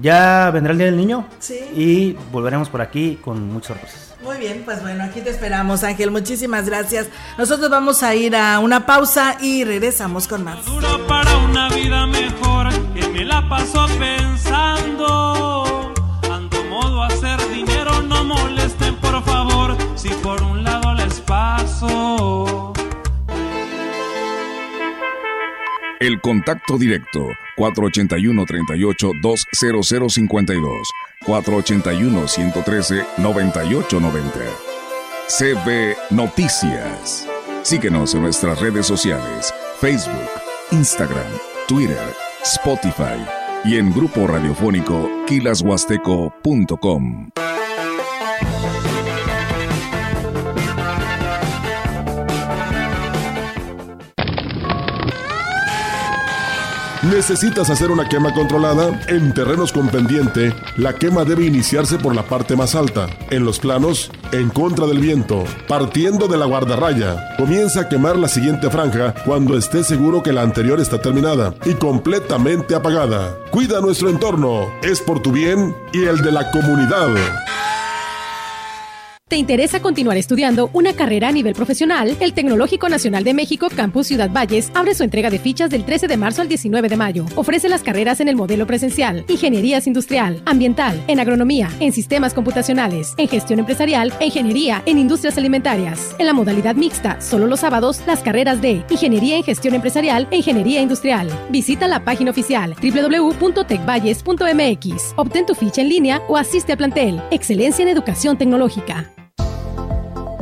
Ya vendrá el Día del Niño Sí. y volveremos por aquí con muchas sorpresas. Muy bien, pues bueno, aquí te esperamos, Ángel. Muchísimas gracias. Nosotros vamos a ir a una pausa y regresamos con más. para una vida mejor que me la paso pensando. Ando modo a hacer dinero, no molesten por favor si por un lado les paso. El contacto directo 481-38-20052 481-113-9890 CB Noticias. Síguenos en nuestras redes sociales, Facebook, Instagram, Twitter, Spotify y en grupo radiofónico kilashuasteco.com. ¿Necesitas hacer una quema controlada? En terrenos con pendiente, la quema debe iniciarse por la parte más alta. En los planos, en contra del viento, partiendo de la guardarraya. Comienza a quemar la siguiente franja cuando esté seguro que la anterior está terminada y completamente apagada. Cuida nuestro entorno, es por tu bien y el de la comunidad. ¿Te interesa continuar estudiando una carrera a nivel profesional? El Tecnológico Nacional de México Campus Ciudad Valles abre su entrega de fichas del 13 de marzo al 19 de mayo. Ofrece las carreras en el modelo presencial, ingenierías industrial, ambiental, en agronomía, en sistemas computacionales, en gestión empresarial e ingeniería en industrias alimentarias. En la modalidad mixta, solo los sábados, las carreras de ingeniería en gestión empresarial e ingeniería industrial. Visita la página oficial www.tecvalles.mx. Obtén tu ficha en línea o asiste al plantel. Excelencia en educación tecnológica.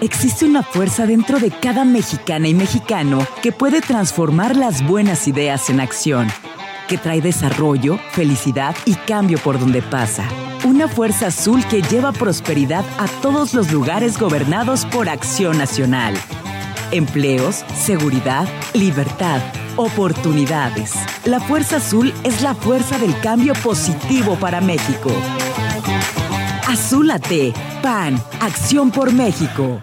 Existe una fuerza dentro de cada mexicana y mexicano que puede transformar las buenas ideas en acción, que trae desarrollo, felicidad y cambio por donde pasa. Una fuerza azul que lleva prosperidad a todos los lugares gobernados por Acción Nacional. Empleos, seguridad, libertad, oportunidades. La fuerza azul es la fuerza del cambio positivo para México. Azúlate, PAN, Acción por México.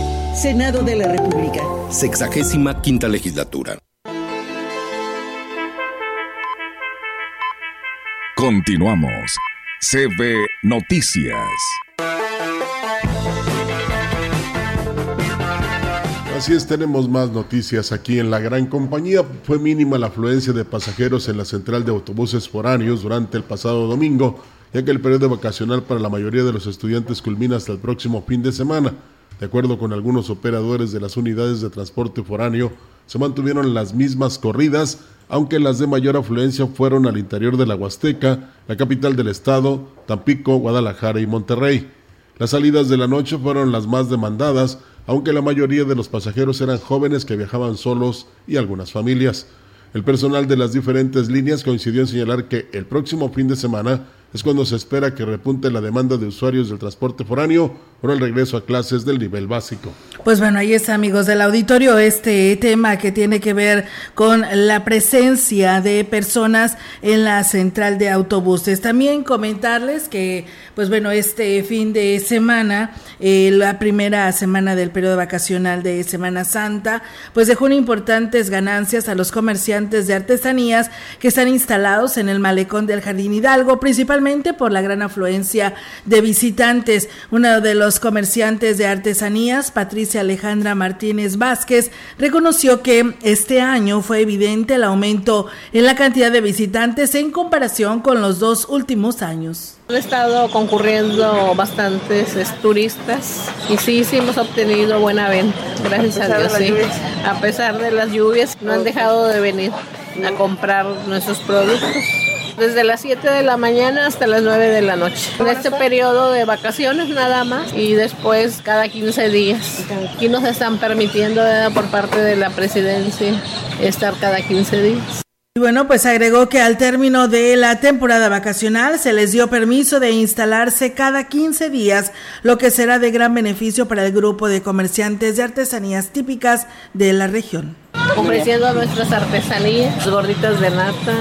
Senado de la República. Sexagésima quinta legislatura. Continuamos. CB Noticias. Así es, tenemos más noticias aquí en la gran compañía. Fue mínima la afluencia de pasajeros en la central de autobuses foráneos durante el pasado domingo, ya que el periodo vacacional para la mayoría de los estudiantes culmina hasta el próximo fin de semana. De acuerdo con algunos operadores de las unidades de transporte foráneo, se mantuvieron las mismas corridas, aunque las de mayor afluencia fueron al interior de la Huasteca, la capital del estado, Tampico, Guadalajara y Monterrey. Las salidas de la noche fueron las más demandadas, aunque la mayoría de los pasajeros eran jóvenes que viajaban solos y algunas familias. El personal de las diferentes líneas coincidió en señalar que el próximo fin de semana es cuando se espera que repunte la demanda de usuarios del transporte foráneo por el regreso a clases del nivel básico. Pues bueno, ahí está, amigos del auditorio, este tema que tiene que ver con la presencia de personas en la central de autobuses. También comentarles que, pues bueno, este fin de semana, eh, la primera semana del periodo vacacional de Semana Santa, pues dejó importantes ganancias a los comerciantes de artesanías que están instalados en el malecón del Jardín Hidalgo, principalmente principalmente por la gran afluencia de visitantes. Uno de los comerciantes de artesanías, Patricia Alejandra Martínez Vázquez, reconoció que este año fue evidente el aumento en la cantidad de visitantes en comparación con los dos últimos años. Han estado concurriendo bastantes turistas y sí, sí hemos obtenido buena venta, gracias a, Dios. Sí. A pesar de las lluvias, no han dejado de venir a comprar nuestros productos. Desde las 7 de la mañana hasta las 9 de la noche. En este periodo de vacaciones nada más y después cada 15 días. Aquí nos están permitiendo por parte de la presidencia estar cada 15 días. Y bueno, pues agregó que al término de la temporada vacacional se les dio permiso de instalarse cada 15 días, lo que será de gran beneficio para el grupo de comerciantes de artesanías típicas de la región. Ofreciendo nuestras artesanías, gorditas de nata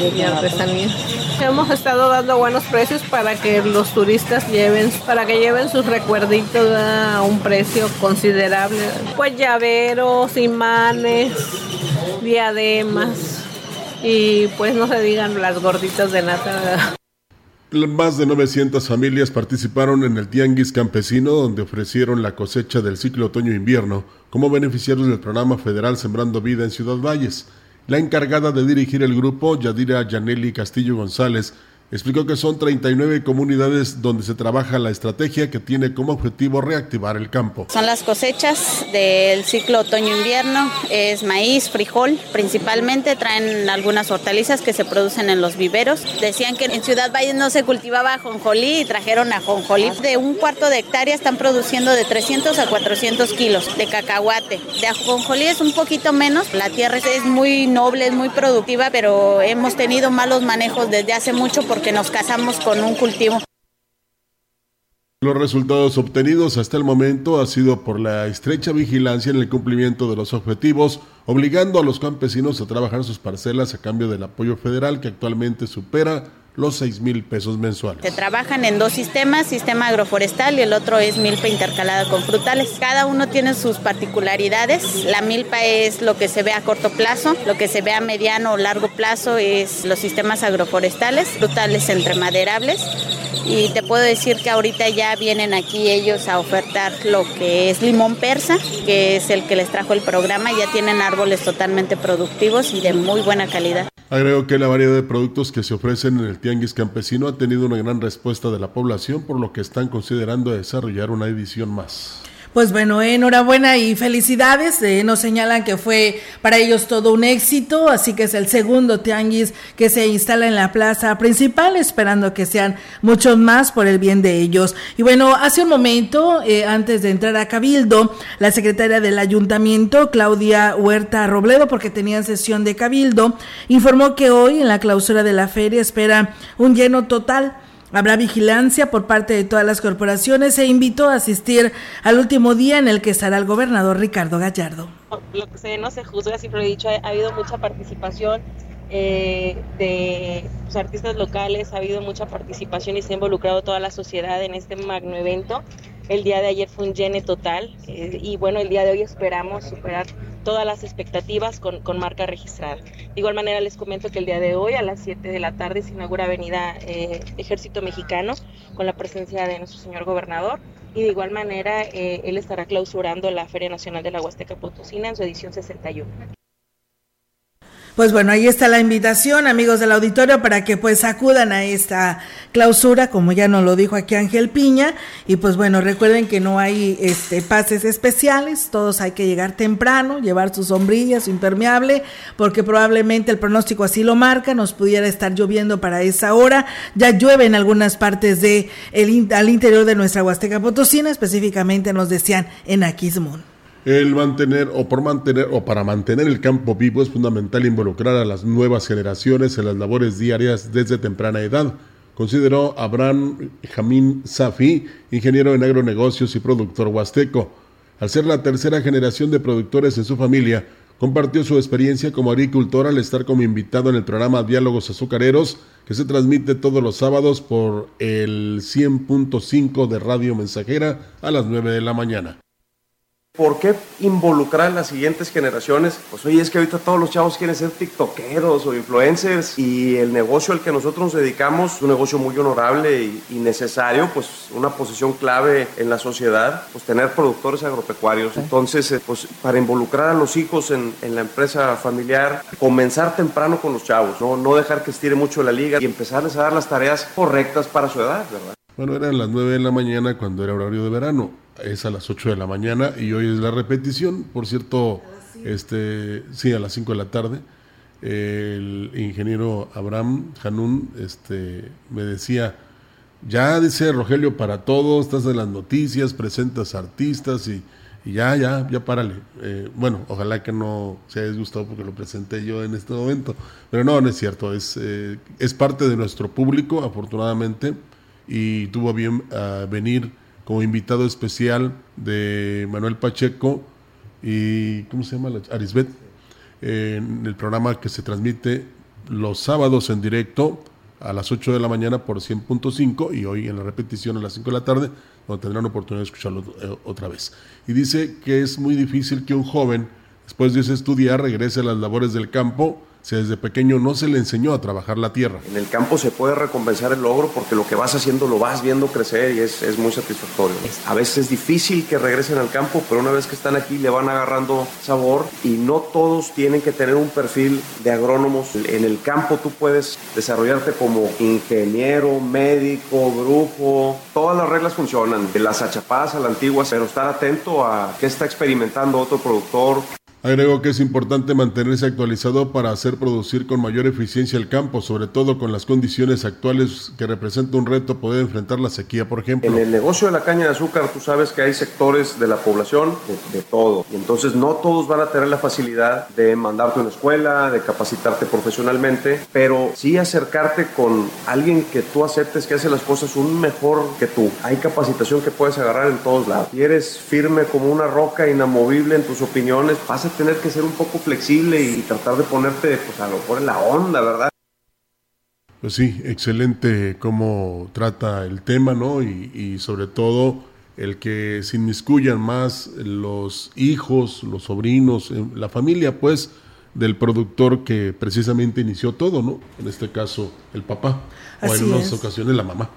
y, y artesanías. Hemos estado dando buenos precios para que los turistas lleven, para que lleven sus recuerditos a un precio considerable. Pues llaveros, imanes, diademas y pues no se digan las gorditas de nata. Más de 900 familias participaron en el Tianguis Campesino, donde ofrecieron la cosecha del ciclo otoño-invierno como beneficiarios del programa federal Sembrando Vida en Ciudad Valles. La encargada de dirigir el grupo, Yadira Yaneli Castillo González, explicó que son 39 comunidades donde se trabaja la estrategia que tiene como objetivo reactivar el campo. Son las cosechas del ciclo otoño-invierno, es maíz, frijol, principalmente traen algunas hortalizas que se producen en los viveros. Decían que en Ciudad Valle no se cultivaba ajonjolí y trajeron ajonjolí. De un cuarto de hectárea están produciendo de 300 a 400 kilos de cacahuate. De ajonjolí es un poquito menos, la tierra es muy noble, es muy productiva, pero hemos tenido malos manejos desde hace mucho por que nos casamos con un cultivo. Los resultados obtenidos hasta el momento ha sido por la estrecha vigilancia en el cumplimiento de los objetivos, obligando a los campesinos a trabajar sus parcelas a cambio del apoyo federal que actualmente supera los 6 mil pesos mensuales. Se trabajan en dos sistemas, sistema agroforestal y el otro es milpa intercalada con frutales. Cada uno tiene sus particularidades. La milpa es lo que se ve a corto plazo, lo que se ve a mediano o largo plazo es los sistemas agroforestales, frutales entremaderables. Y te puedo decir que ahorita ya vienen aquí ellos a ofertar lo que es limón persa, que es el que les trajo el programa. Ya tienen árboles totalmente productivos y de muy buena calidad. Agrego que la variedad de productos que se ofrecen en el Tianguis Campesino ha tenido una gran respuesta de la población, por lo que están considerando desarrollar una edición más. Pues bueno, enhorabuena y felicidades. Eh, nos señalan que fue para ellos todo un éxito, así que es el segundo tianguis que se instala en la plaza principal, esperando que sean muchos más por el bien de ellos. Y bueno, hace un momento, eh, antes de entrar a Cabildo, la secretaria del ayuntamiento, Claudia Huerta Robledo, porque tenían sesión de Cabildo, informó que hoy en la clausura de la feria espera un lleno total. Habrá vigilancia por parte de todas las corporaciones e invitó a asistir al último día en el que estará el gobernador Ricardo Gallardo. Lo que se no se juzga, siempre he dicho, ha, habido mucha participación eh, de los artistas locales, ha habido mucha participación y se ha involucrado toda la sociedad en este magno evento. El día de ayer fue un llene total eh, y bueno, el día de hoy esperamos superar todas las expectativas con, con, marca registrada. De igual manera les comento que el día de hoy a las 7 de la tarde se inaugura Avenida eh, Ejército Mexicano con la presencia de nuestro señor gobernador y de igual manera él estará clausurando la Feria Nacional de la Huasteca Potosina en su edición 61. Pues bueno, ahí está la invitación, amigos del auditorio, para que pues acudan a esta clausura, como ya nos lo dijo aquí Ángel Piña. Y pues bueno, recuerden que no hay este pases especiales, todos hay que llegar temprano, llevar su sombrilla, su impermeable, porque probablemente el pronóstico así lo marca, nos pudiera estar lloviendo para esa hora. Ya llueve en algunas partes de al interior de nuestra Huasteca Potosina, específicamente nos decían en Aquismón. El mantener o por mantener o para mantener el campo vivo es fundamental involucrar a las nuevas generaciones en las labores diarias desde temprana edad, consideró Abraham Jamín Safi, ingeniero en agronegocios y productor huasteco. Al ser la tercera generación de productores en su familia, compartió su experiencia como agricultor al estar como invitado en el programa Diálogos Azucareros, que se transmite todos los sábados por el 100.5 de Radio Mensajera a las 9 de la mañana. ¿Por qué involucrar a las siguientes generaciones? Pues oye, es que ahorita todos los chavos quieren ser tiktokeros o influencers y el negocio al que nosotros nos dedicamos es un negocio muy honorable y, y necesario, pues una posición clave en la sociedad, pues tener productores agropecuarios. Entonces, eh, pues para involucrar a los hijos en, en la empresa familiar, comenzar temprano con los chavos, ¿no? no dejar que estire mucho la liga y empezarles a dar las tareas correctas para su edad, ¿verdad? Bueno, eran las 9 de la mañana cuando era horario de verano. Es a las 8 de la mañana y hoy es la repetición. Por cierto, este, sí, a las 5 de la tarde. El ingeniero Abraham Hanun este, me decía, ya dice Rogelio para todos, estás en las noticias, presentas artistas y, y ya, ya, ya párale. Eh, bueno, ojalá que no se haya gustado porque lo presenté yo en este momento. Pero no, no es cierto, es, eh, es parte de nuestro público, afortunadamente, y tuvo bien uh, venir como invitado especial de Manuel Pacheco y, ¿cómo se llama? Arisbet, en el programa que se transmite los sábados en directo a las 8 de la mañana por 100.5 y hoy en la repetición a las 5 de la tarde, donde tendrán oportunidad de escucharlo eh, otra vez. Y dice que es muy difícil que un joven, después de estudiar, regrese a las labores del campo si desde pequeño no se le enseñó a trabajar la tierra. En el campo se puede recompensar el logro porque lo que vas haciendo lo vas viendo crecer y es, es, muy satisfactorio. A veces es difícil que regresen al campo, pero una vez que están aquí le van agarrando sabor y no todos tienen que tener un perfil de agrónomos. En el campo tú puedes desarrollarte como ingeniero, médico, brujo, todas las reglas funcionan, de las achapadas a la antigua, pero estar atento a qué está experimentando otro productor, Agrego que es importante mantenerse actualizado para hacer producir con mayor eficiencia el campo, sobre todo con las condiciones actuales que representa un reto poder enfrentar la sequía, por ejemplo. En el negocio de la caña de azúcar, tú sabes que hay sectores de la población de, todo, y entonces no todos van a tener la facilidad de mandarte a una escuela, de capacitarte profesionalmente, pero sí acercarte con alguien que tú aceptes que hace las cosas un mejor que tú. Hay capacitación que puedes agarrar en todos lados. Y eres firme como una roca, inamovible en tus opiniones, pasa tener que ser un poco flexible y tratar de ponerte, pues a lo mejor en la onda, ¿verdad? Pues sí, excelente cómo trata el tema, ¿no? Y, y, sobre todo el que se inmiscuyan más los hijos, los sobrinos, la familia, pues, del productor que precisamente inició todo, ¿no? En este caso, el papá, Así o en unas es. ocasiones la mamá.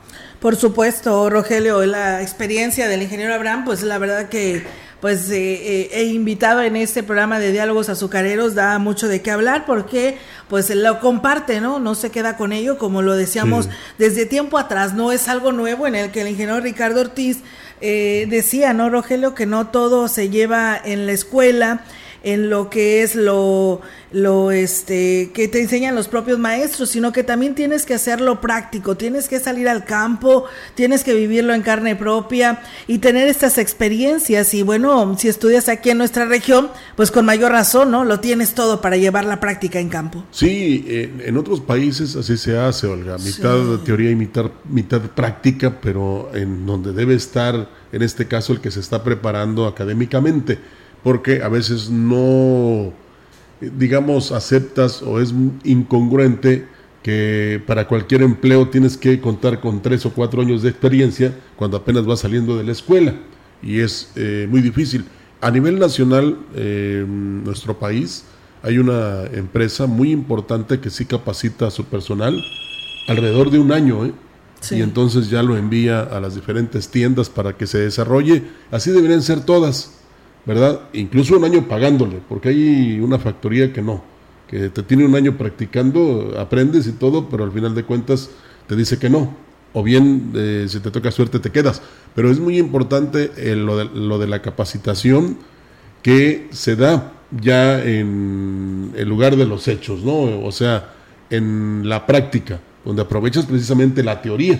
Por supuesto, Rogelio, la experiencia del ingeniero Abraham, pues la verdad que pues eh, eh, he invitado en este programa de diálogos azucareros da mucho de qué hablar porque pues lo comparte, ¿no? No se queda con ello, como lo decíamos Sí. desde tiempo atrás, no es algo nuevo en el que el ingeniero Ricardo Ortiz eh, decía, ¿no, Rogelio? Que no todo se lleva en la escuela, en lo que es lo, lo este, que te enseñan los propios maestros, sino que también tienes que hacerlo práctico, tienes que salir al campo, tienes que vivirlo en carne propia y tener estas experiencias. Y bueno, si estudias aquí en nuestra región, pues con mayor razón, ¿no? Lo tienes todo para llevar la práctica en campo. Sí, en, en otros países así se hace, Olga, mitad Sí. teoría y mitad, mitad práctica, pero en donde debe estar, en este caso, el que se está preparando académicamente, porque a veces no, eh, digamos, aceptas o es incongruente que para cualquier empleo tienes que contar con tres o cuatro años de experiencia cuando apenas vas saliendo de la escuela y es eh, muy difícil. A nivel nacional, eh, nuestro país, hay una empresa muy importante que sí capacita a su personal alrededor de un año, ¿eh? Sí. Y entonces ya lo envía a las diferentes tiendas para que se desarrolle. Así deberían ser todas, ¿verdad? Incluso un año pagándole, porque hay una factoría que no, que te tiene un año practicando, aprendes y todo, pero al final de cuentas te dice que no. O bien, eh, si te toca suerte, te quedas. Pero es muy importante eh, lo, de, lo de la capacitación que se da ya en el lugar de los hechos, ¿no? O sea, en la práctica, donde aprovechas precisamente la teoría.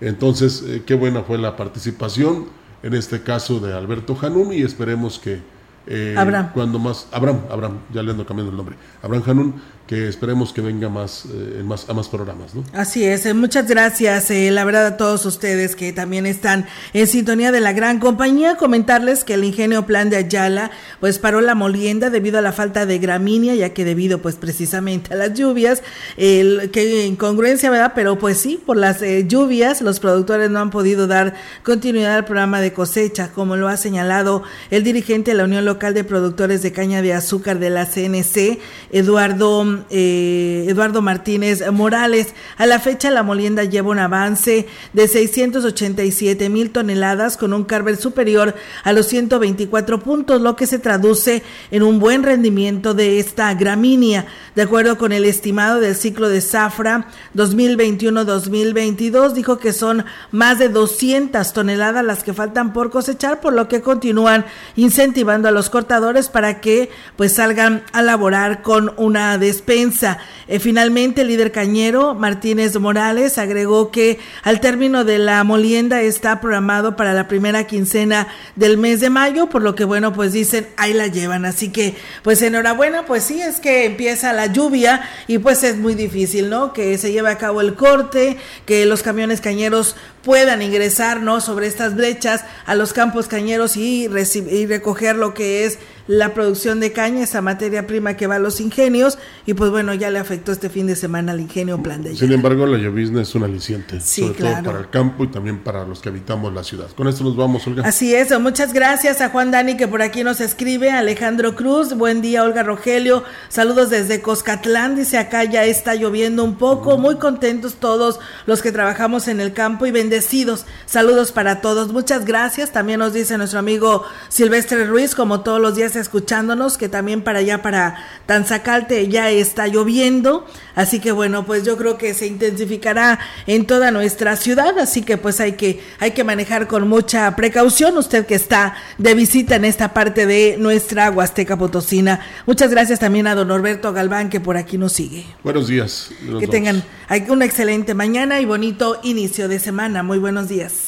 Entonces, eh, qué buena fue la participación, en este caso de Alberto Janún, y esperemos que eh, Abraham. cuando más, Abraham, Abraham, ya le ando cambiando el nombre, Abraham Janún, que esperemos que venga más, eh, más a más programas. ¿no? Así es, eh, muchas gracias, eh, la verdad a todos ustedes que también están en sintonía de la gran compañía, comentarles que el ingenio plan de Ayala pues paró la molienda debido a la falta de gramínea, ya que debido pues precisamente a las lluvias, el, que incongruencia, ¿verdad? Pero pues sí, por las lluvias los productores no han podido dar continuidad al programa de cosecha, como lo ha señalado el dirigente de la Unión Local de Productores de Caña de Azúcar de la CNC, Eduardo eh, Eduardo Martínez Morales. A la fecha, la molienda lleva un avance de 687 mil toneladas con un carver superior a los 124 puntos, lo que se traduce en un buen rendimiento de esta gramínea. De acuerdo con el estimado del ciclo de zafra 2021-2022, dijo que son más de 200 toneladas las que faltan por cosechar, por lo que continúan incentivando a los cortadores para que pues salgan a laborar con una despensa eh, finalmente, el líder cañero Martínez Morales agregó que al término de la molienda está programado para la primera quincena del mes de mayo, por lo que bueno, pues dicen, ahí la llevan. Así que, pues enhorabuena, pues sí, es que empieza la lluvia y pues es muy difícil, ¿no? Que se lleve a cabo el corte, que los camiones cañeros puedan ingresar, ¿no? Sobre estas brechas a los campos cañeros y, y recoger lo que es la producción de caña, esa materia prima que va a los ingenios, y pues bueno, ya le afectó este fin de semana al ingenio Plan de Sin embargo, la llovizna es un aliciente, sobre todo para el campo y también para los que habitamos la ciudad. Con esto nos vamos, Olga. Así es, muchas gracias a Juan Dani que por aquí nos escribe, Alejandro Cruz, buen día Olga Rogelio, saludos desde Coscatlán, dice acá ya está lloviendo un poco, muy contentos todos los que trabajamos en el campo y bendecidos, saludos para todos, muchas gracias, también nos dice nuestro amigo Silvestre Ruiz, como todos los días escuchándonos, que también para allá, para Tanzacalte, ya está lloviendo. Así que bueno, pues yo creo que se intensificará en toda nuestra ciudad. Así que pues hay que, hay que manejar con mucha precaución. Usted que está de visita en esta parte de nuestra Huasteca Potosina. Muchas gracias también a don Norberto Galván, que por aquí nos sigue. Buenos días. Que tengan una excelente mañana y bonito inicio de semana. Muy buenos días.